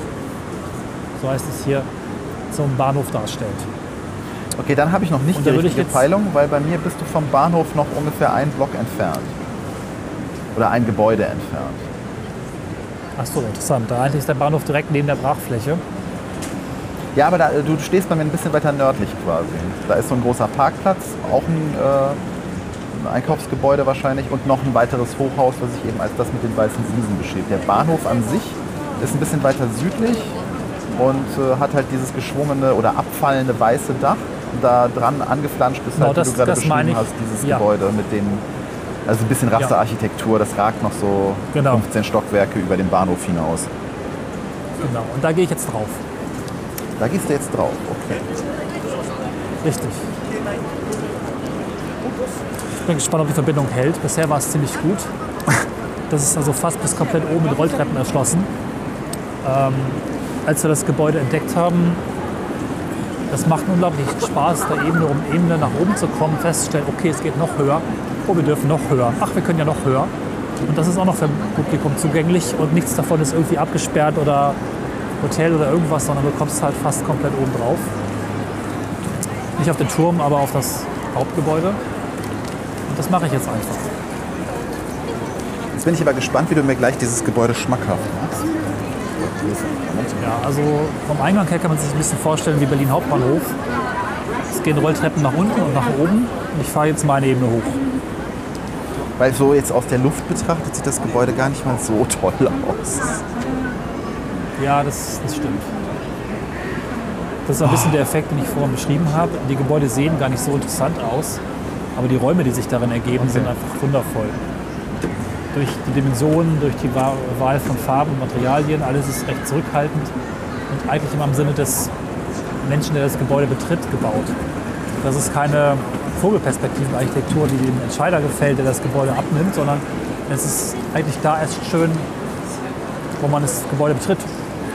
so heißt es hier, zum Bahnhof darstellt. Okay, dann habe ich noch nicht Und die richtige Peilung, weil bei mir bist du vom Bahnhof noch ungefähr einen Block entfernt. Oder ein Gebäude entfernt. Achso, interessant. Da eigentlich ist der Bahnhof direkt neben der Brachfläche. Ja, aber da, du stehst bei mir ein bisschen weiter nördlich quasi. Da ist so ein großer Parkplatz, auch ein, äh, ein Einkaufsgebäude wahrscheinlich und noch ein weiteres Hochhaus, was sich eben als das mit den weißen Fliesen beschrieb. Der Bahnhof an sich ist ein bisschen weiter südlich und äh, hat halt dieses geschwungene oder abfallende weiße Dach. Und da dran angeflanscht ist Genau, halt, das- du gerade beschrieben hast, dieses Ja. Gebäude mit den, also ein bisschen Rasterarchitektur, das ragt noch so Genau. 15 Stockwerke über den Bahnhof hinaus. Genau. Und da gehe ich jetzt drauf. Da gehst du jetzt drauf, okay. Richtig. Ich bin gespannt, ob die Verbindung hält. Bisher war es ziemlich gut. Das ist also fast bis komplett oben mit Rolltreppen erschlossen. Ähm, als wir das Gebäude entdeckt haben, das macht unglaublich Spaß, da Ebene um Ebene nach oben zu kommen, festzustellen, okay, es geht noch höher. Oh, wir dürfen noch höher. Ach, wir können ja noch höher. Und das ist auch noch für Publikum zugänglich und nichts davon ist irgendwie abgesperrt oder Hotel oder irgendwas, sondern du kommst halt fast komplett oben drauf. Nicht auf den Turm, aber auf das Hauptgebäude. Und das mache ich jetzt einfach. Jetzt bin ich aber gespannt, wie du mir gleich dieses Gebäude schmackhaft machst. Ja, also vom Eingang her kann man sich ein bisschen vorstellen wie Berlin Hauptbahnhof. Es gehen Rolltreppen nach unten und nach oben. Und ich fahre jetzt meine Ebene hoch. Weil so jetzt aus der Luft betrachtet sieht das Gebäude gar nicht mal so toll aus. Ja, das, das stimmt. Das ist ein bisschen der Effekt, den ich vorhin beschrieben habe. Die Gebäude sehen gar nicht so interessant aus, aber die Räume, die sich darin ergeben, sind einfach wundervoll. Durch die Dimensionen, durch die Wa- Wahl von Farben und Materialien, alles ist recht zurückhaltend und eigentlich immer im Sinne des Menschen, der das Gebäude betritt, gebaut. Das ist keine Vogelperspektivenarchitektur, die dem Entscheider gefällt, der das Gebäude abnimmt, sondern es ist eigentlich da erst schön, wo man das Gebäude betritt.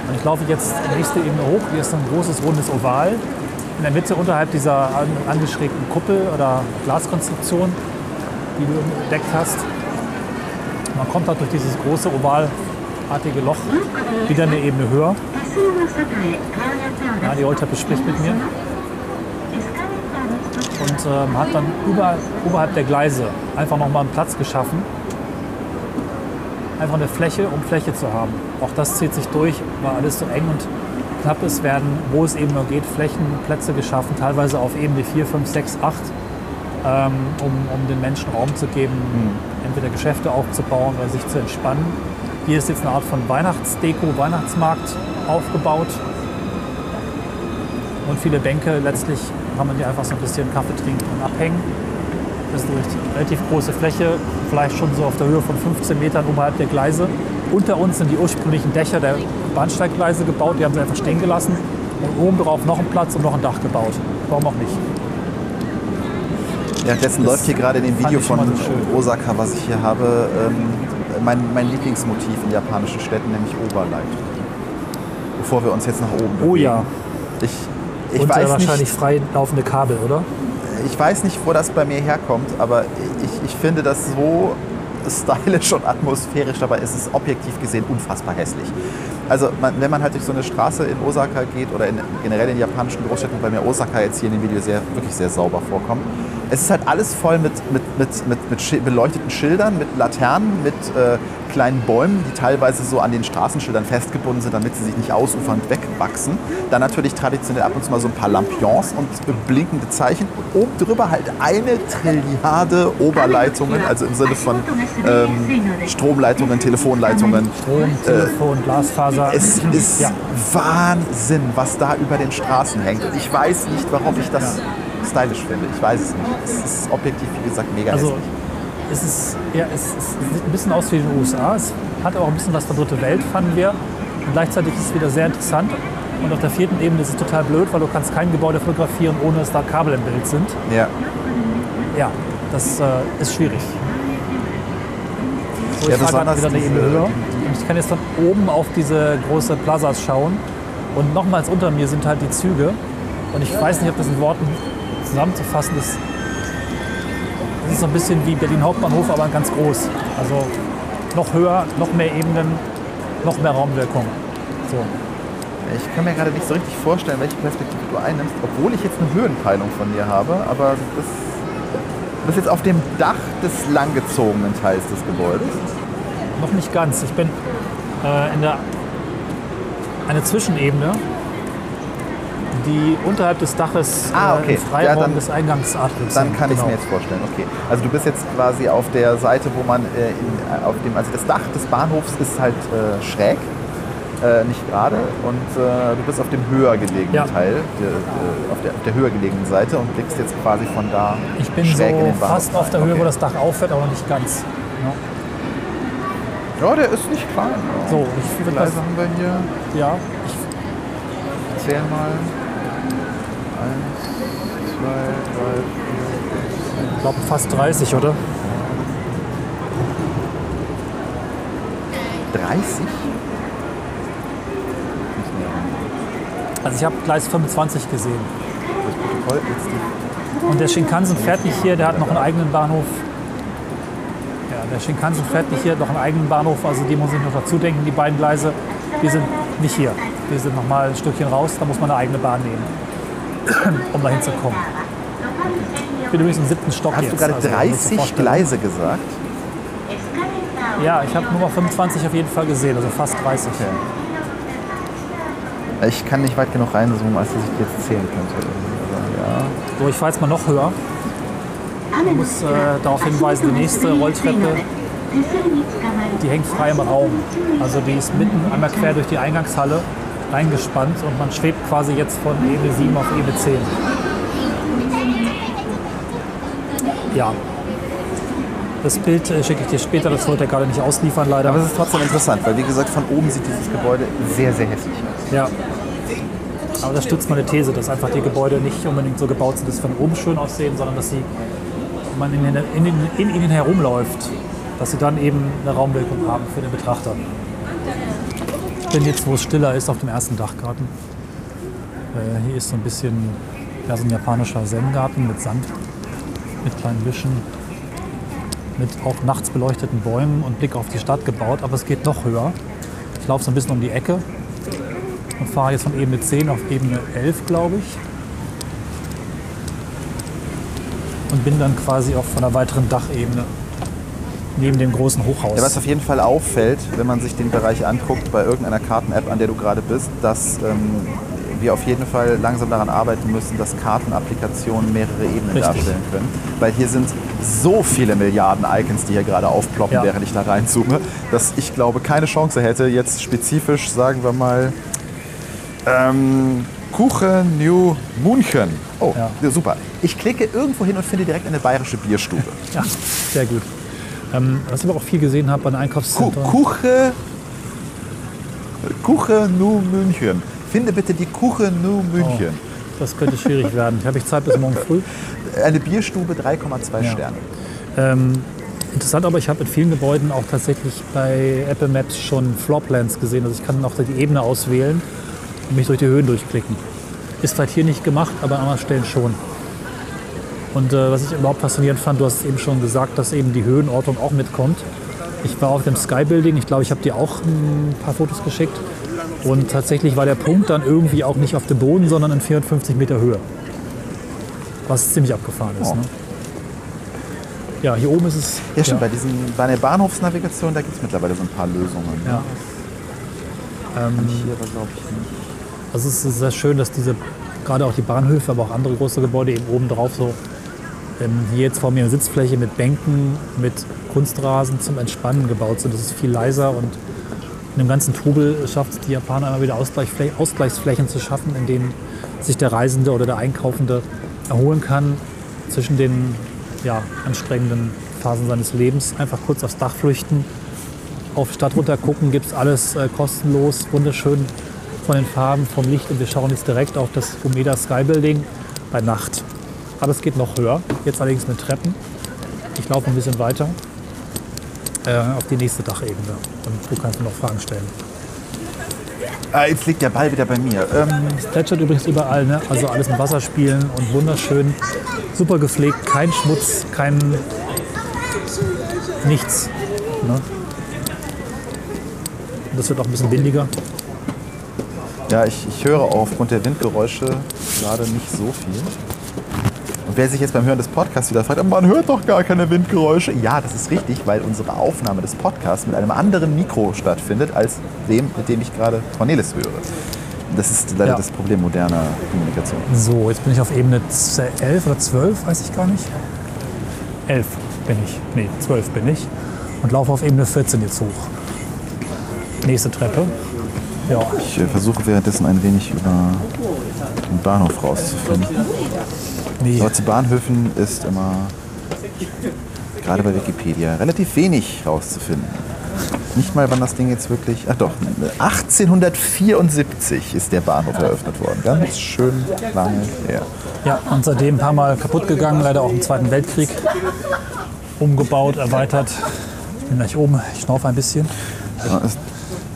Und ich laufe jetzt die nächste Ebene hoch. Hier ist ein großes rundes Oval. In der Mitte unterhalb dieser an, angeschrägten Kuppel oder Glaskonstruktion, die du entdeckt hast. Man kommt halt durch dieses große ovalartige Loch wieder eine Ebene höher. Ja, die Rolltreppe spricht mit mir. Und äh, man hat dann über, oberhalb der Gleise einfach nochmal einen Platz geschaffen, einfach eine Fläche, um Fläche zu haben. Auch das zieht sich durch, weil alles so eng und knapp ist, werden, wo es eben nur geht, Flächenplätze geschaffen, teilweise auf Ebene 4, 5, 6, 8, ähm, um, um den Menschen Raum zu geben, entweder Geschäfte aufzubauen oder sich zu entspannen. Hier ist jetzt eine Art von Weihnachtsdeko, Weihnachtsmarkt aufgebaut. Und viele Bänke, letztlich kann man hier einfach so ein bisschen Kaffee trinken und abhängen. Das ist eine relativ große Fläche, vielleicht schon so auf der Höhe von 15 Metern oberhalb der Gleise. Unter uns sind die ursprünglichen Dächer der Bahnsteiggleise gebaut, die haben sie einfach stehen gelassen. Und oben drauf noch ein Platz und noch ein Dach gebaut. Warum auch nicht? Währenddessen Das läuft hier gerade in dem Video von so. Osaka, was ich hier habe, ähm, mein, mein Lieblingsmotiv in japanischen Städten, nämlich Oberlight. Bevor wir uns jetzt nach oben bewegen. Oh ja. Ich, ich, und äh, weiß wahrscheinlich nicht, frei laufende Kabel, oder? ich weiß nicht, wo das bei mir herkommt, aber ich, ich finde das so stylisch und atmosphärisch, dabei ist es objektiv gesehen unfassbar hässlich. Also man, wenn man halt durch so eine Straße in Osaka geht oder in, generell in japanischen Großstädten, weil mir Osaka jetzt hier in dem Video sehr, wirklich sehr sauber vorkommt, es ist halt alles voll mit, mit, mit, mit, mit beleuchteten Schildern, mit Laternen, mit äh, kleinen Bäumen, die teilweise so an den Straßenschildern festgebunden sind, damit sie sich nicht ausufern und wegwachsen. Dann natürlich traditionell ab und zu mal so ein paar Lampions und äh, blinkende Zeichen. Und oben drüber halt eine Trilliarde Oberleitungen, also im Sinne von ähm, Stromleitungen, Telefonleitungen. Strom, Telefon, Glasfaser. Es ist Ja. Wahnsinn, was da über den Straßen hängt. Und ich weiß nicht, warum ich das stylisch finde. Ich weiß es nicht. Es ist objektiv, wie gesagt, mega Also hässlich. es ist, ja, es, es sieht ein bisschen aus wie in den USA. Es hat aber auch ein bisschen was von dritte Welt, fanden wir. Und gleichzeitig ist es wieder sehr interessant. Und auf der vierten Ebene ist es total blöd, weil du kannst kein Gebäude fotografieren, ohne dass da Kabel im Bild sind. Ja. Ja, das äh, ist schwierig. So, Ja, ich fahre gerade besonders wieder eine Ebene höher. Und ich kann jetzt von oben auf diese große Plazas schauen. Und nochmals unter mir sind halt die Züge. Und ich weiß nicht, ob das in Worten zusammenzufassen ist. Es ist so ein bisschen wie Berlin Hauptbahnhof, aber ganz groß. Also noch höher, noch mehr Ebenen, noch mehr Raumwirkung. So. Ich kann mir gerade nicht so richtig vorstellen, welche Perspektive du einnimmst, obwohl ich jetzt eine Höhenpeilung von dir habe. Aber das, du bist jetzt auf dem Dach des langgezogenen Teils des Gebäudes. Noch nicht ganz. Ich bin äh, in der eine Zwischenebene, die unterhalb des Daches Ah, äh, okay. im Freiraum Ja, dann- des Eingangsatriums Dann hängt. kann ich es Genau. mir jetzt vorstellen. Okay. Also du bist jetzt quasi auf der Seite, wo man äh, in, auf dem, also das Dach des Bahnhofs ist halt äh, schräg, äh, nicht gerade, und äh, du bist auf dem höher gelegenen Ja. Teil, der, äh, auf, der, auf der höher gelegenen Seite und blickst jetzt quasi von da Ich bin schräg in so den Bahnhof fast auf der. Höhe, okay. wo das Dach aufhört, aber noch nicht ganz. Ja. Ja, der ist nicht klein. So, ich Wie viele Gleise haben wir hier? Ja, ich, Zähl mal. Eins, zwei, drei, vier. Ich glaube fast 30, oder? 30? Also ich habe Gleis 25 gesehen. Das Protokoll jetzt die Und der Shinkansen fährt nicht hier, der hat noch einen eigenen Bahnhof. Ja, der Shinkansen fährt nicht hier, noch einen eigenen Bahnhof, also die muss ich noch dazu denken, die beiden Gleise, die sind nicht hier. Die sind noch mal ein Stückchen raus, da muss man eine eigene Bahn nehmen, (coughs) um da hinzukommen. Ich bin übrigens im siebten Stock Hast jetzt. du gerade also, man muss sich 30 vorstellen. Gleise gesagt? Ja, ich habe Nummer 25 auf jeden Fall gesehen, also fast 30. Ich kann nicht weit genug reinzoomen, als dass ich jetzt zählen könnte. Aber, ja. So, ich fahre jetzt mal noch höher. Man muss äh, darauf hinweisen, die nächste Rolltreppe, die hängt frei im Raum. Also die ist mitten einmal quer durch die Eingangshalle reingespannt und man schwebt quasi jetzt von Ebene 7 auf Ebene 10. Ja. Das Bild äh, schicke ich dir später, das wollte er gerade nicht ausliefern leider. Aber es ist trotzdem interessant, weil wie gesagt, von oben sieht dieses Gebäude sehr, sehr hässlich aus. Ja. Aber das stützt meine These, dass einfach die Gebäude nicht unbedingt so gebaut sind, dass sie von oben schön aussehen, sondern dass sie, wenn man in, in, den- in ihnen herumläuft, dass sie dann eben eine Raumwirkung haben für den Betrachter. Bin jetzt, wo es stiller ist, auf dem ersten Dachgarten. Äh, hier ist so ein bisschen ja, so ein japanischer Zen-Garten mit Sand, mit kleinen Büschen, mit auch nachts beleuchteten Bäumen und Blick auf die Stadt gebaut. Aber es geht noch höher. Ich laufe so ein bisschen um die Ecke und fahre jetzt von Ebene 10 auf Ebene 11, glaube ich. Und bin dann quasi auch von einer weiteren Dachebene neben dem großen Hochhaus. Ja, was auf jeden Fall auffällt, wenn man sich den Bereich anguckt, bei irgendeiner Karten-App, an der du gerade bist, dass ähm, wir auf jeden Fall langsam daran arbeiten müssen, dass Kartenapplikationen mehrere Ebenen Richtig. darstellen können. Weil hier sind so viele Milliarden Icons, die hier gerade aufploppen, Ja. während ich da reinzoome, dass ich glaube, keine Chance hätte, jetzt spezifisch, sagen wir mal, ähm, Kuchen New München. Oh, Ja. super. Ich klicke irgendwo hin und finde direkt eine bayerische Bierstube. ja, sehr gut. Ähm, was ich aber auch viel gesehen habe Ku Einkaufszentren. Kuche, Kuche Nu München. Finde bitte die Kuche Nu München. Das könnte schwierig werden. Habe ich Zeit bis morgen früh. Eine Bierstube 3,2 Ja. Sterne. Ähm, interessant, aber ich habe in vielen Gebäuden auch tatsächlich bei Apple Maps schon Floorplans gesehen. Also ich kann auch die Ebene auswählen und mich durch die Höhen durchklicken. Ist vielleicht hier nicht gemacht, aber an anderen Stellen schon. Und äh, was ich überhaupt faszinierend fand, du hast eben schon gesagt, dass eben die Höhenortung auch mitkommt. Ich war auf dem Sky Building, ich glaube, ich habe dir auch ein paar Fotos geschickt. Und tatsächlich war der Punkt dann irgendwie auch nicht auf dem Boden, sondern in 450 Meter Höhe. Was ziemlich abgefahren ist. Oh. Ne? Ja, hier oben ist es. Ja, stimmt, bei, diesen, bei der Bahnhofsnavigation, da gibt es mittlerweile so ein paar Lösungen. Ja. Ähm, Hier aber glaube ich nicht. Also es ist sehr schön, dass diese, gerade auch die Bahnhöfe, aber auch andere große Gebäude eben oben drauf so, hier jetzt vor mir eine Sitzfläche mit Bänken, mit Kunstrasen zum Entspannen gebaut sind. Das ist viel leiser und in dem ganzen Trubel schafft es die Japaner immer wieder Ausgleichsflä Ausgleichsflächen zu schaffen, in denen sich der Reisende oder der Einkaufende erholen kann zwischen den ja, anstrengenden Phasen seines Lebens. Einfach kurz aufs Dach flüchten, auf Stadt runter gucken, gibt es alles äh, kostenlos, wunderschön von den Farben, vom Licht und wir schauen jetzt direkt auf das Umeda Sky Building bei Nacht. Aber es geht noch höher, jetzt allerdings mit Treppen. Ich laufe ein bisschen weiter äh, auf die nächste Dachebene und du kannst mir noch Fragen stellen. Ah, jetzt liegt der Ball wieder bei mir. Ähm, Es plätschert übrigens überall, ne? also alles im Wasser spielen und wunderschön, super gepflegt, kein Schmutz, kein nichts. Ne? Und das wird auch ein bisschen windiger. ja, ich, ich höre aufgrund der Windgeräusche gerade nicht so viel. Und wer sich jetzt beim Hören des Podcasts wieder fragt, "Aber man hört doch gar keine Windgeräusche. Ja, das ist richtig, weil unsere Aufnahme des Podcasts mit einem anderen Mikro stattfindet, als dem, mit dem ich gerade Cornelis höre. Das ist leider Ja. das Problem moderner Kommunikation. So, jetzt bin ich auf Ebene 11 oder 12, weiß ich gar nicht. 11 bin ich, nee, 12 bin ich und laufe auf Ebene 14 jetzt hoch. Nächste Treppe. Ja, Ich äh, versuche währenddessen ein wenig über den Bahnhof rauszufinden. Nee, Aber zu Bahnhöfen ist immer, gerade bei Wikipedia, relativ wenig rauszufinden. Nicht mal, wann das Ding jetzt wirklich. Ach doch, 1874 ist der Bahnhof eröffnet worden. Ganz schön lange her. Ja, und seitdem ein paar Mal kaputt gegangen, leider auch im Zweiten Weltkrieg. Umgebaut, erweitert. Ich bin gleich oben, ich schnaufe ein bisschen. Es,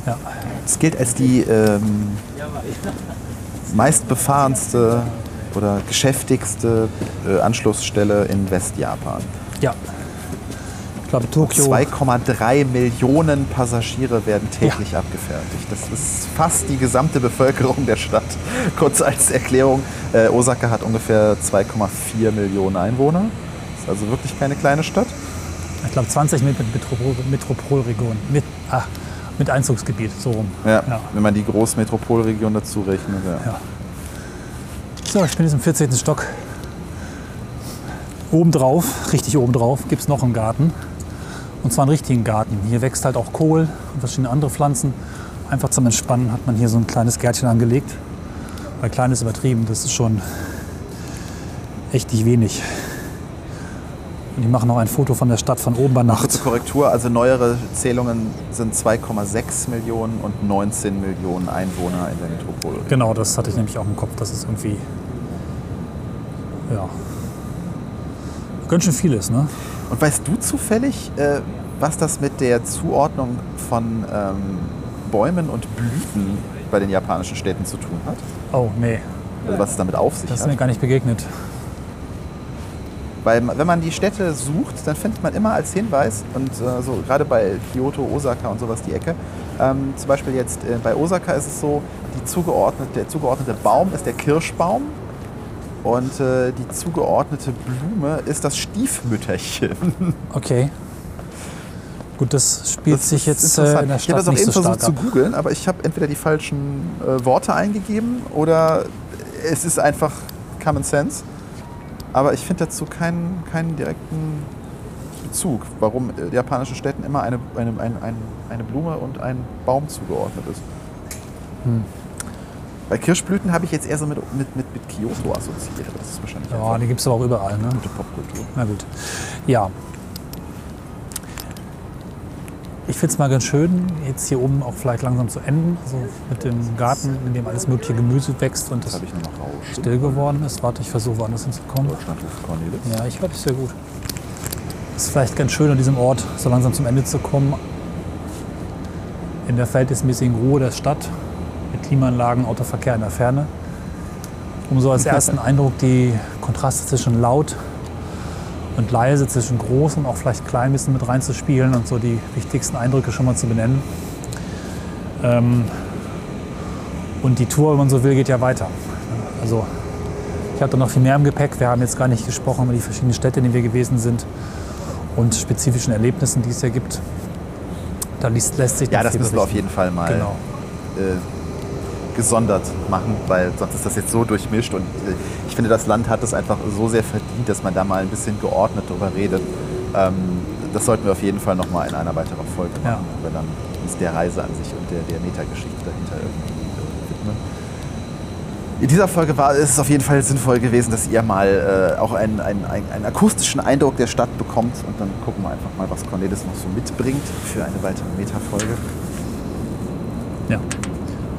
Ja. es gilt als die ähm, meistbefahrenste oder geschäftigste äh, Anschlussstelle in Westjapan. ja. Ich glaube, Tokio. 2,3 Millionen Passagiere werden täglich abgefertigt. Das ist fast die gesamte Bevölkerung der Stadt. (laughs) Kurz als Erklärung, äh, Osaka hat ungefähr 2,4 Millionen Einwohner. Ist also wirklich keine kleine Stadt. Ich glaube, 20 mit, mit Metropol, Metropolregion. Mit, ah, mit Einzugsgebiet, so rum. Ja, Ja. Wenn man die Großmetropolregion dazu rechnet. Ja. Ja. So, ich bin jetzt im 14. Stock. Obendrauf, richtig obendrauf, gibt es noch einen Garten. Und zwar einen richtigen Garten. Hier wächst halt auch Kohl und verschiedene andere Pflanzen. Einfach zum Entspannen hat man hier so ein kleines Gärtchen angelegt. Weil klein ist übertrieben, das ist schon echt nicht wenig. Die machen noch ein Foto von der Stadt von oben bei Kurze Nacht. Korrektur, also neuere Zählungen sind 2,6 Millionen und 19 Millionen Einwohner in der Metropolregion. Genau, das hatte ich nämlich auch im Kopf. Das ist irgendwie. Ja. Ganz schön viel ist, ne? Und weißt du zufällig, äh, was das mit der Zuordnung von ähm, Bäumen und Blüten bei den japanischen Städten zu tun hat? Oh, nee. Also was es damit auf sich Das ist mir hat? gar nicht begegnet. Weil wenn man die Städte sucht, dann findet man immer als Hinweis, und äh, so gerade bei Kyoto, Osaka und sowas die Ecke, ähm, zum Beispiel jetzt äh, bei Osaka ist es so, zugeordnete, der zugeordnete Baum ist der Kirschbaum und äh, die zugeordnete Blume ist das Stiefmütterchen. (laughs) Okay. Gut, das spielt Das sich jetzt äh, in der ich habe Stadt das auch eben so versucht zu googeln, aber ich habe entweder die falschen äh, Worte eingegeben oder es ist einfach Common Sense. Aber ich finde dazu keinen, keinen direkten Bezug, warum japanischen Städten immer eine, eine, ein, ein, eine Blume und ein Baum zugeordnet ist. Hm. Bei Kirschblüten habe ich jetzt eher so mit, mit, mit, mit Kyoto assoziiert. aber Das ist wahrscheinlich Ja, die gibt es aber auch überall, ne? gute Popkultur. Na gut. Ja. Ich finde es mal ganz schön, jetzt hier oben auch vielleicht langsam zu enden. Also mit dem Garten, in dem alles mögliche Gemüse wächst und Das es raus. still geworden ist. Warte, ich versuche woanders hinzukommen. Deutschland ruft Cornelis. Ja, ich höre dich sehr gut. Ist vielleicht ganz schön, an diesem Ort so langsam zum Ende zu kommen. In der verhältnismäßigen Ruhe der Stadt, mit Klimaanlagen, Autoverkehr in der Ferne. Um so als (laughs) ersten Eindruck die Kontraste zwischen laut und leise, zwischen groß und auch vielleicht klein ein bisschen mit reinzuspielen und so die wichtigsten Eindrücke schon mal zu benennen. Ähm, Und die Tour, wenn man so will, geht ja weiter. Also ich hatte noch viel mehr im Gepäck. Wir haben jetzt gar nicht gesprochen über die verschiedenen Städte, in denen wir gewesen sind und spezifischen Erlebnissen, die es ja gibt. Da lässt, lässt sich Ja, das müssen wir auf berichten. jeden Fall mal Genau. äh, gesondert machen, weil sonst ist das jetzt so durchmischt und äh, finde, das Land hat es einfach so sehr verdient, dass man da mal ein bisschen geordnet drüber redet. Ähm, das sollten wir auf jeden Fall nochmal in einer weiteren Folge machen, Ja. wo wir dann uns der Reise an sich und der, der Metageschichte dahinter irgendwie äh, widmen. In dieser Folge war es auf jeden Fall sinnvoll gewesen, dass ihr mal äh, auch einen, einen, einen, einen akustischen Eindruck der Stadt bekommt und dann gucken wir einfach mal, was Cornelis noch so mitbringt für eine weitere Meta-Folge. Ja.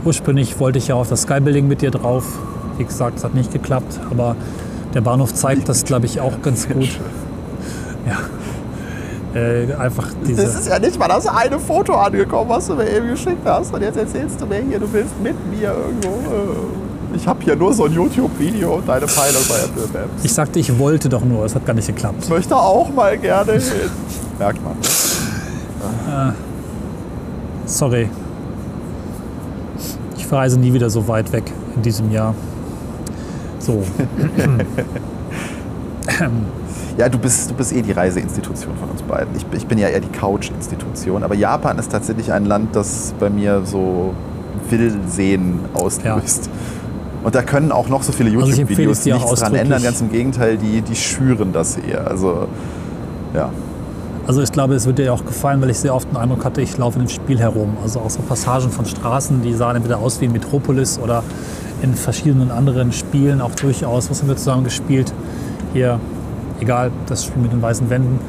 Ursprünglich wollte ich ja auf das Skybuilding mit dir drauf. Wie gesagt, es hat nicht geklappt, aber der Bahnhof zeigt das, glaube ich, auch ganz gut. Ja. Äh, einfach diese. Das ist ja nicht mal das eine Foto angekommen, was du mir eben geschickt hast. Und jetzt erzählst du mir hier, du willst mit mir irgendwo. äh, Ich habe hier nur so ein YouTube-Video und deine Pfeile bei Apple Maps. Ich sagte, ich wollte doch nur, es hat gar nicht geklappt. Ich möchte auch mal gerne hin. Merkt man. Sorry. Ich verreise nie wieder so weit weg in diesem Jahr. So. (laughs) Ja, du bist, du bist eh die Reiseinstitution von uns beiden. Ich, ich bin ja eher die Couch-Institution. Aber Japan ist tatsächlich ein Land, das bei mir so Willsehen auslöst. Und da können auch noch so viele Also YouTube-Videos auch nichts dran ändern. Ganz im Gegenteil, die, die schüren das eher. Also, ja. Also ich glaube, es wird dir auch gefallen, weil ich sehr oft den Eindruck hatte, ich laufe in dem Spiel herum. Also auch so Passagen von Straßen, die sahen entweder aus wie Metropolis oder in verschiedenen anderen Spielen auch durchaus. Was haben wir zusammen gespielt? Hier, egal, das Spiel mit den weißen Wänden.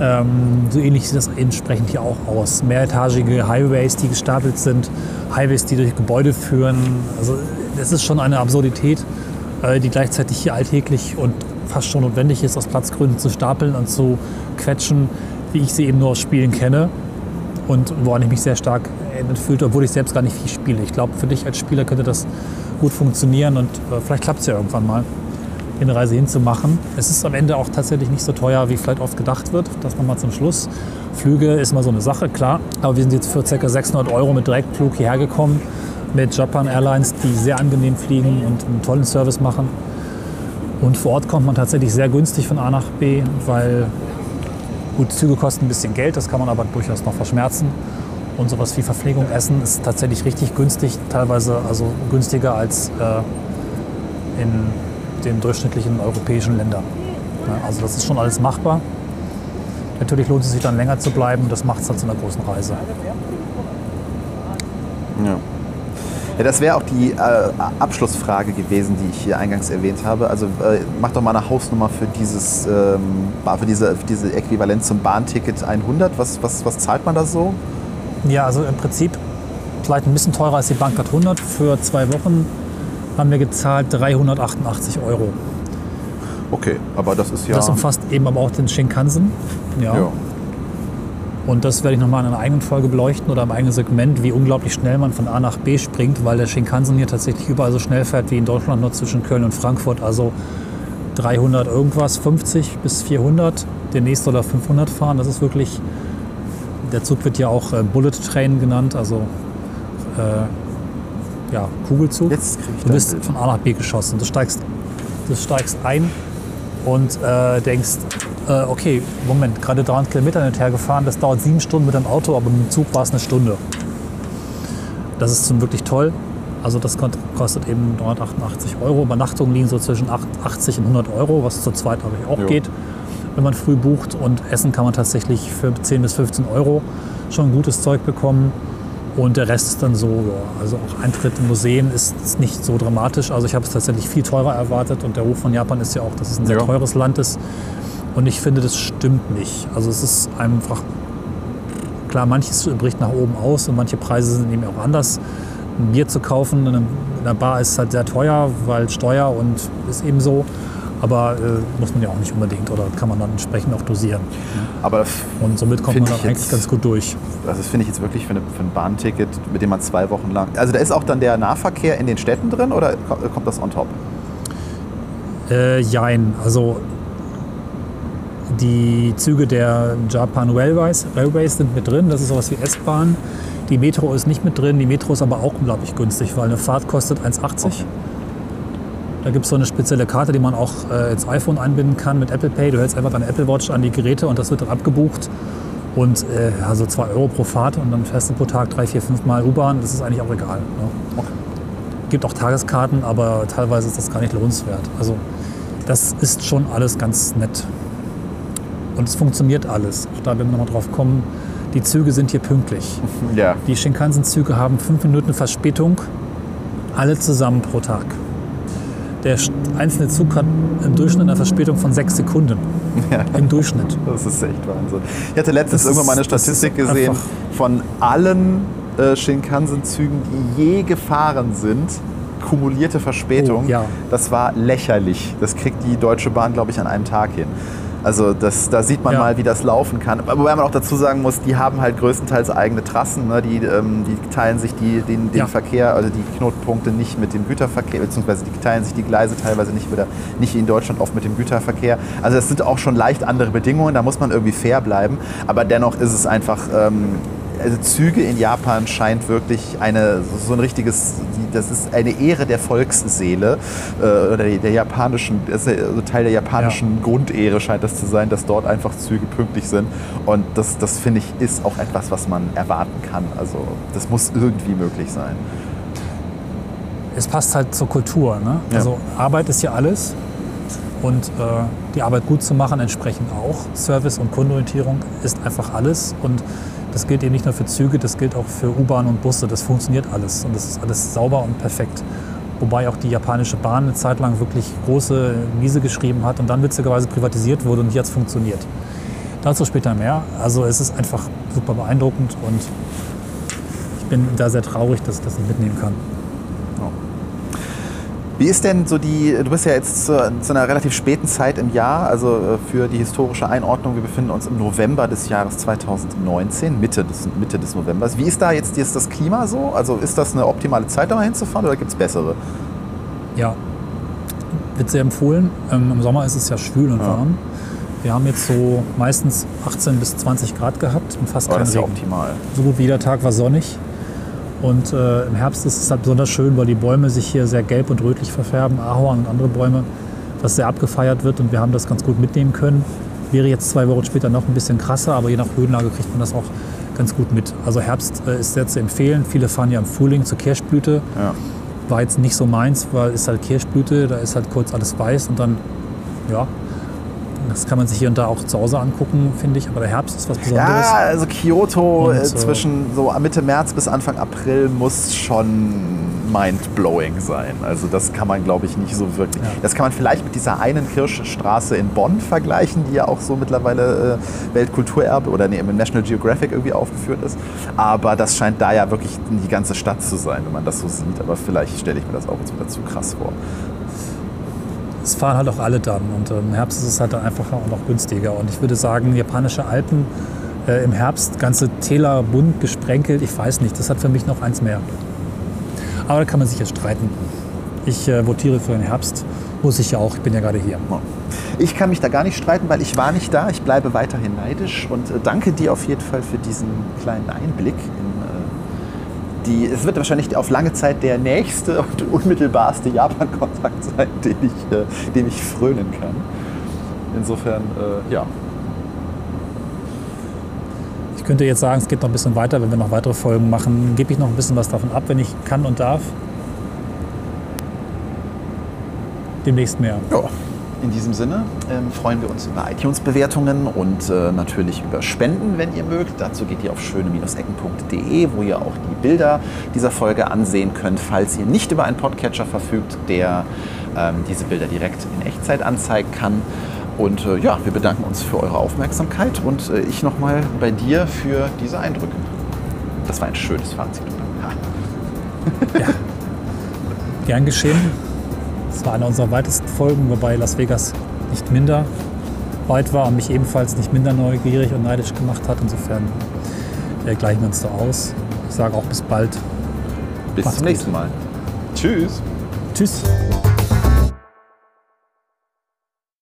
Ähm, so ähnlich sieht das entsprechend hier auch aus. Mehretagige Highways, die gestapelt sind, Highways, die durch Gebäude führen. Also das ist schon eine Absurdität, äh, die gleichzeitig hier alltäglich und fast schon notwendig ist, aus Platzgründen zu stapeln und zu quetschen, wie ich sie eben nur aus Spielen kenne und woran ich mich sehr stark erinnert fühlte, obwohl ich selbst gar nicht viel spiele. Ich glaube, für dich als Spieler könnte das gut funktionieren und äh, vielleicht klappt es ja irgendwann mal, eine Reise hinzumachen. Es ist am Ende auch tatsächlich nicht so teuer, wie vielleicht oft gedacht wird. Das nochmal zum Schluss. Flüge ist mal so eine Sache, klar. Aber wir sind jetzt für ca. 600 Euro mit Direktflug hierher gekommen mit Japan Airlines, die sehr angenehm fliegen und einen tollen Service machen. Und vor Ort kommt man tatsächlich sehr günstig von A nach B, weil gut, Züge kosten ein bisschen Geld, das kann man aber durchaus noch verschmerzen. Und sowas wie Verpflegung, Essen ist tatsächlich richtig günstig, teilweise also günstiger als äh, in den durchschnittlichen europäischen Ländern. Ja, also das ist schon alles machbar. Natürlich lohnt es sich dann länger zu bleiben, das macht es halt zu einer großen Reise. Ja. Ja, das wäre auch die äh, Abschlussfrage gewesen, die ich hier eingangs erwähnt habe. Also äh, mach doch mal eine Hausnummer für dieses, ähm, für diese, für diese Äquivalent zum Bahnticket 100. Was, was, was zahlt man da so? Ja, also im Prinzip vielleicht ein bisschen teurer als die Bankcard 100. Für zwei Wochen haben wir gezahlt 388 Euro. Okay, aber das ist ja. Das umfasst eben aber auch den Shinkansen. Ja. ja. Und das werde ich nochmal in einer eigenen Folge beleuchten oder im eigenen Segment, wie unglaublich schnell man von A nach B springt, weil der Shinkansen hier tatsächlich überall so schnell fährt wie in Deutschland nur zwischen Köln und Frankfurt. Also 300 irgendwas, 50 bis 400, der nächste oder 500 fahren. Das ist wirklich, der Zug wird ja auch äh, Bullet Train genannt, also äh, ja, Kugelzug. Jetzt krieg ich Du bist von A nach B geschossen. Du steigst, du steigst ein und äh, denkst, äh, okay, Moment, gerade 300 Kilometer hin und her gefahren, das dauert sieben Stunden mit dem Auto, aber mit dem Zug war es eine Stunde. Das ist schon wirklich toll. Also das kostet eben 388 Euro. Übernachtungen liegen so zwischen 8 80 und 100 Euro, was zu zweit glaube ich auch Jo. geht, wenn man früh bucht. Und Essen kann man tatsächlich für 10 bis 15 Euro schon gutes Zeug bekommen. Und der Rest ist dann so, ja, also auch Eintritt in Museen ist, ist nicht so dramatisch. Also ich habe es tatsächlich viel teurer erwartet und der Ruf von Japan ist ja auch, dass es ein sehr Ja. teures Land ist. Und ich finde, das stimmt nicht. Also es ist einfach, klar, manches bricht nach oben aus und manche Preise sind eben auch anders. Ein Bier zu kaufen in einer Bar ist halt sehr teuer, weil Steuer und ist eben so. Aber äh, muss man ja auch nicht unbedingt oder kann man dann entsprechend auch dosieren. Aber Und somit kommt man dann jetzt- eigentlich ganz gut durch. also das finde ich jetzt wirklich für, eine, für ein Bahnticket, mit dem man zwei Wochen lang. Also da ist auch dann der Nahverkehr in den Städten drin oder ko- kommt das on top? Äh, jein, also die Züge der Japan Railways, Railways sind mit drin, das ist sowas wie S-Bahn. Die Metro ist nicht mit drin, die Metro ist aber auch unglaublich günstig, weil eine Fahrt kostet 1,80. Okay. Da gibt es so eine spezielle Karte, die man auch äh, ins iPhone einbinden kann mit Apple Pay. Du hältst einfach deine Apple Watch an die Geräte und das wird dann abgebucht. Und äh, ja, so 2 Euro pro Fahrt und dann fährst du pro Tag drei, vier, fünf Mal U-Bahn. Das ist eigentlich auch egal. Ne? Okay. Gibt auch Tageskarten, aber teilweise ist das gar nicht lohnenswert. Also das ist schon alles ganz nett. Und es funktioniert alles. Auch da werden wir nochmal drauf kommen. Die Züge sind hier pünktlich. Ja. Die Shinkansen-Züge haben fünf Minuten Verspätung, alle zusammen pro Tag. Der einzelne Zug hat im Durchschnitt eine Verspätung von sechs Sekunden. (laughs) Im Durchschnitt. Das ist echt Wahnsinn. Ich hatte letztens Das irgendwann mal eine Statistik ist gesehen von allen äh, Shinkansen-Zügen, die je gefahren sind, kumulierte Verspätung. Oh, ja. Das war lächerlich. Das kriegt die Deutsche Bahn, glaube ich, an einem Tag hin. Also das, da sieht man Ja. mal, wie das laufen kann. Aber Wobei man auch dazu sagen muss, die haben halt größtenteils eigene Trassen. Ne? Die, ähm, die teilen sich die, den, den Ja. Verkehr, also die Knotenpunkte nicht mit dem Güterverkehr, beziehungsweise die teilen sich die Gleise teilweise nicht wieder, nicht in Deutschland oft mit dem Güterverkehr. Also es sind auch schon leicht andere Bedingungen, da muss man irgendwie fair bleiben. Aber dennoch ist es einfach, ähm, also Züge in Japan scheint wirklich eine, so ein richtiges, das ist eine Ehre der Volksseele äh, oder der, japanischen, das ist also Teil der japanischen Grundehre scheint das zu sein, dass dort einfach Züge pünktlich sind. Und das, das finde ich, ist auch etwas, was man erwarten kann. Also das muss irgendwie möglich sein. Es passt halt zur Kultur. Ne? Ja. Also Arbeit ist ja alles. Und äh, die Arbeit gut zu machen entsprechend auch. Service und Kundenorientierung ist einfach alles. Und das gilt eben nicht nur für Züge, das gilt auch für U-Bahn und Busse. Das funktioniert alles. Und das ist alles sauber und perfekt. Wobei auch die japanische Bahn eine Zeit lang wirklich große Miese geschrieben hat und dann witzigerweise privatisiert wurde und es funktioniert. Dazu später mehr. Also es ist einfach super beeindruckend und ich bin da sehr traurig, dass ich das nicht mitnehmen kann. Wie ist denn so die, du bist ja jetzt zu, zu einer relativ späten Zeit im Jahr, also äh, für die historische Einordnung, wir befinden uns im November des Jahres 2019, Mitte des, Mitte des Novembers. Wie ist da jetzt ist das Klima so? Also ist das eine optimale Zeit, da mal hinzufahren oder gibt es bessere? Ja, wird sehr empfohlen. Ähm, Im Sommer ist es ja schwül und Ja. warm. Wir haben jetzt so meistens 18 bis 20 Grad gehabt und fast Aber keinen das ist ja optimal. So gut wie jeder Tag war sonnig. Und äh, im Herbst ist es halt besonders schön, weil die Bäume sich hier sehr gelb und rötlich verfärben, Ahorn und andere Bäume, was sehr abgefeiert wird und wir haben das ganz gut mitnehmen können. Wäre jetzt zwei Wochen später noch ein bisschen krasser, aber je nach Höhenlage kriegt man das auch ganz gut mit. Also Herbst äh, ist sehr zu empfehlen. Viele fahren ja im Frühling zur Kirschblüte. Ja. War jetzt nicht so meins, weil es halt Kirschblüte, da ist halt kurz alles weiß und dann, ja, das kann man sich hier und da auch zu Hause angucken, finde ich. Aber der Herbst ist was Besonderes. Ja, also Kyoto Und, äh, äh, zwischen so Mitte März bis Anfang April muss schon mind-blowing sein. Also das kann man, glaube ich, nicht so wirklich. Ja. Das kann man vielleicht mit dieser einen Kirschstraße in Bonn vergleichen, die ja auch so mittlerweile äh, Weltkulturerbe oder nee, im National Geographic irgendwie aufgeführt ist. Aber das scheint da ja wirklich die ganze Stadt zu sein, wenn man das so sieht. Aber vielleicht stelle ich mir das auch jetzt wieder zu krass vor. Es fahren halt auch alle dann und äh, im Herbst ist es halt dann einfacher und auch günstiger. Und ich würde sagen, japanische Alpen äh, im Herbst, ganze Täler bunt gesprenkelt, ich weiß nicht, das hat für mich noch eins mehr. Aber da kann man sich jetzt streiten. Ich äh, votiere für den Herbst, muss ich ja auch, ich bin ja gerade hier. Ich kann mich da gar nicht streiten, weil ich war nicht da. Ich bleibe weiterhin neidisch und äh, danke dir auf jeden Fall für diesen kleinen Einblick in die. Es wird wahrscheinlich auf lange Zeit der nächste und unmittelbarste Japan-Kontakt sein, den ich, äh, dem ich frönen kann. Insofern, äh, ja. Ich könnte jetzt sagen, es geht noch ein bisschen weiter, wenn wir noch weitere Folgen machen, gebe ich noch ein bisschen was davon ab, wenn ich kann und darf. Demnächst mehr. Ja. In diesem Sinne ähm, freuen wir uns über iTunes-Bewertungen und äh, natürlich über Spenden, wenn ihr mögt. Dazu geht ihr auf schöne-ecken.de, wo ihr auch die Bilder dieser Folge ansehen könnt, falls ihr nicht über einen Podcatcher verfügt, der ähm, diese Bilder direkt in Echtzeit anzeigen kann. Und äh, ja, wir bedanken uns für eure Aufmerksamkeit und äh, ich nochmal bei dir für diese Eindrücke. Das war ein schönes Fazit. Ha. Gern geschehen. Es war eine unserer weitesten Folgen, wobei Las Vegas nicht minder weit war und mich ebenfalls nicht minder neugierig und neidisch gemacht hat. Insofern äh, gleichen wir uns da aus. Ich sage auch bis bald. Bis Macht's zum nächsten gut. Mal. Tschüss. Tschüss.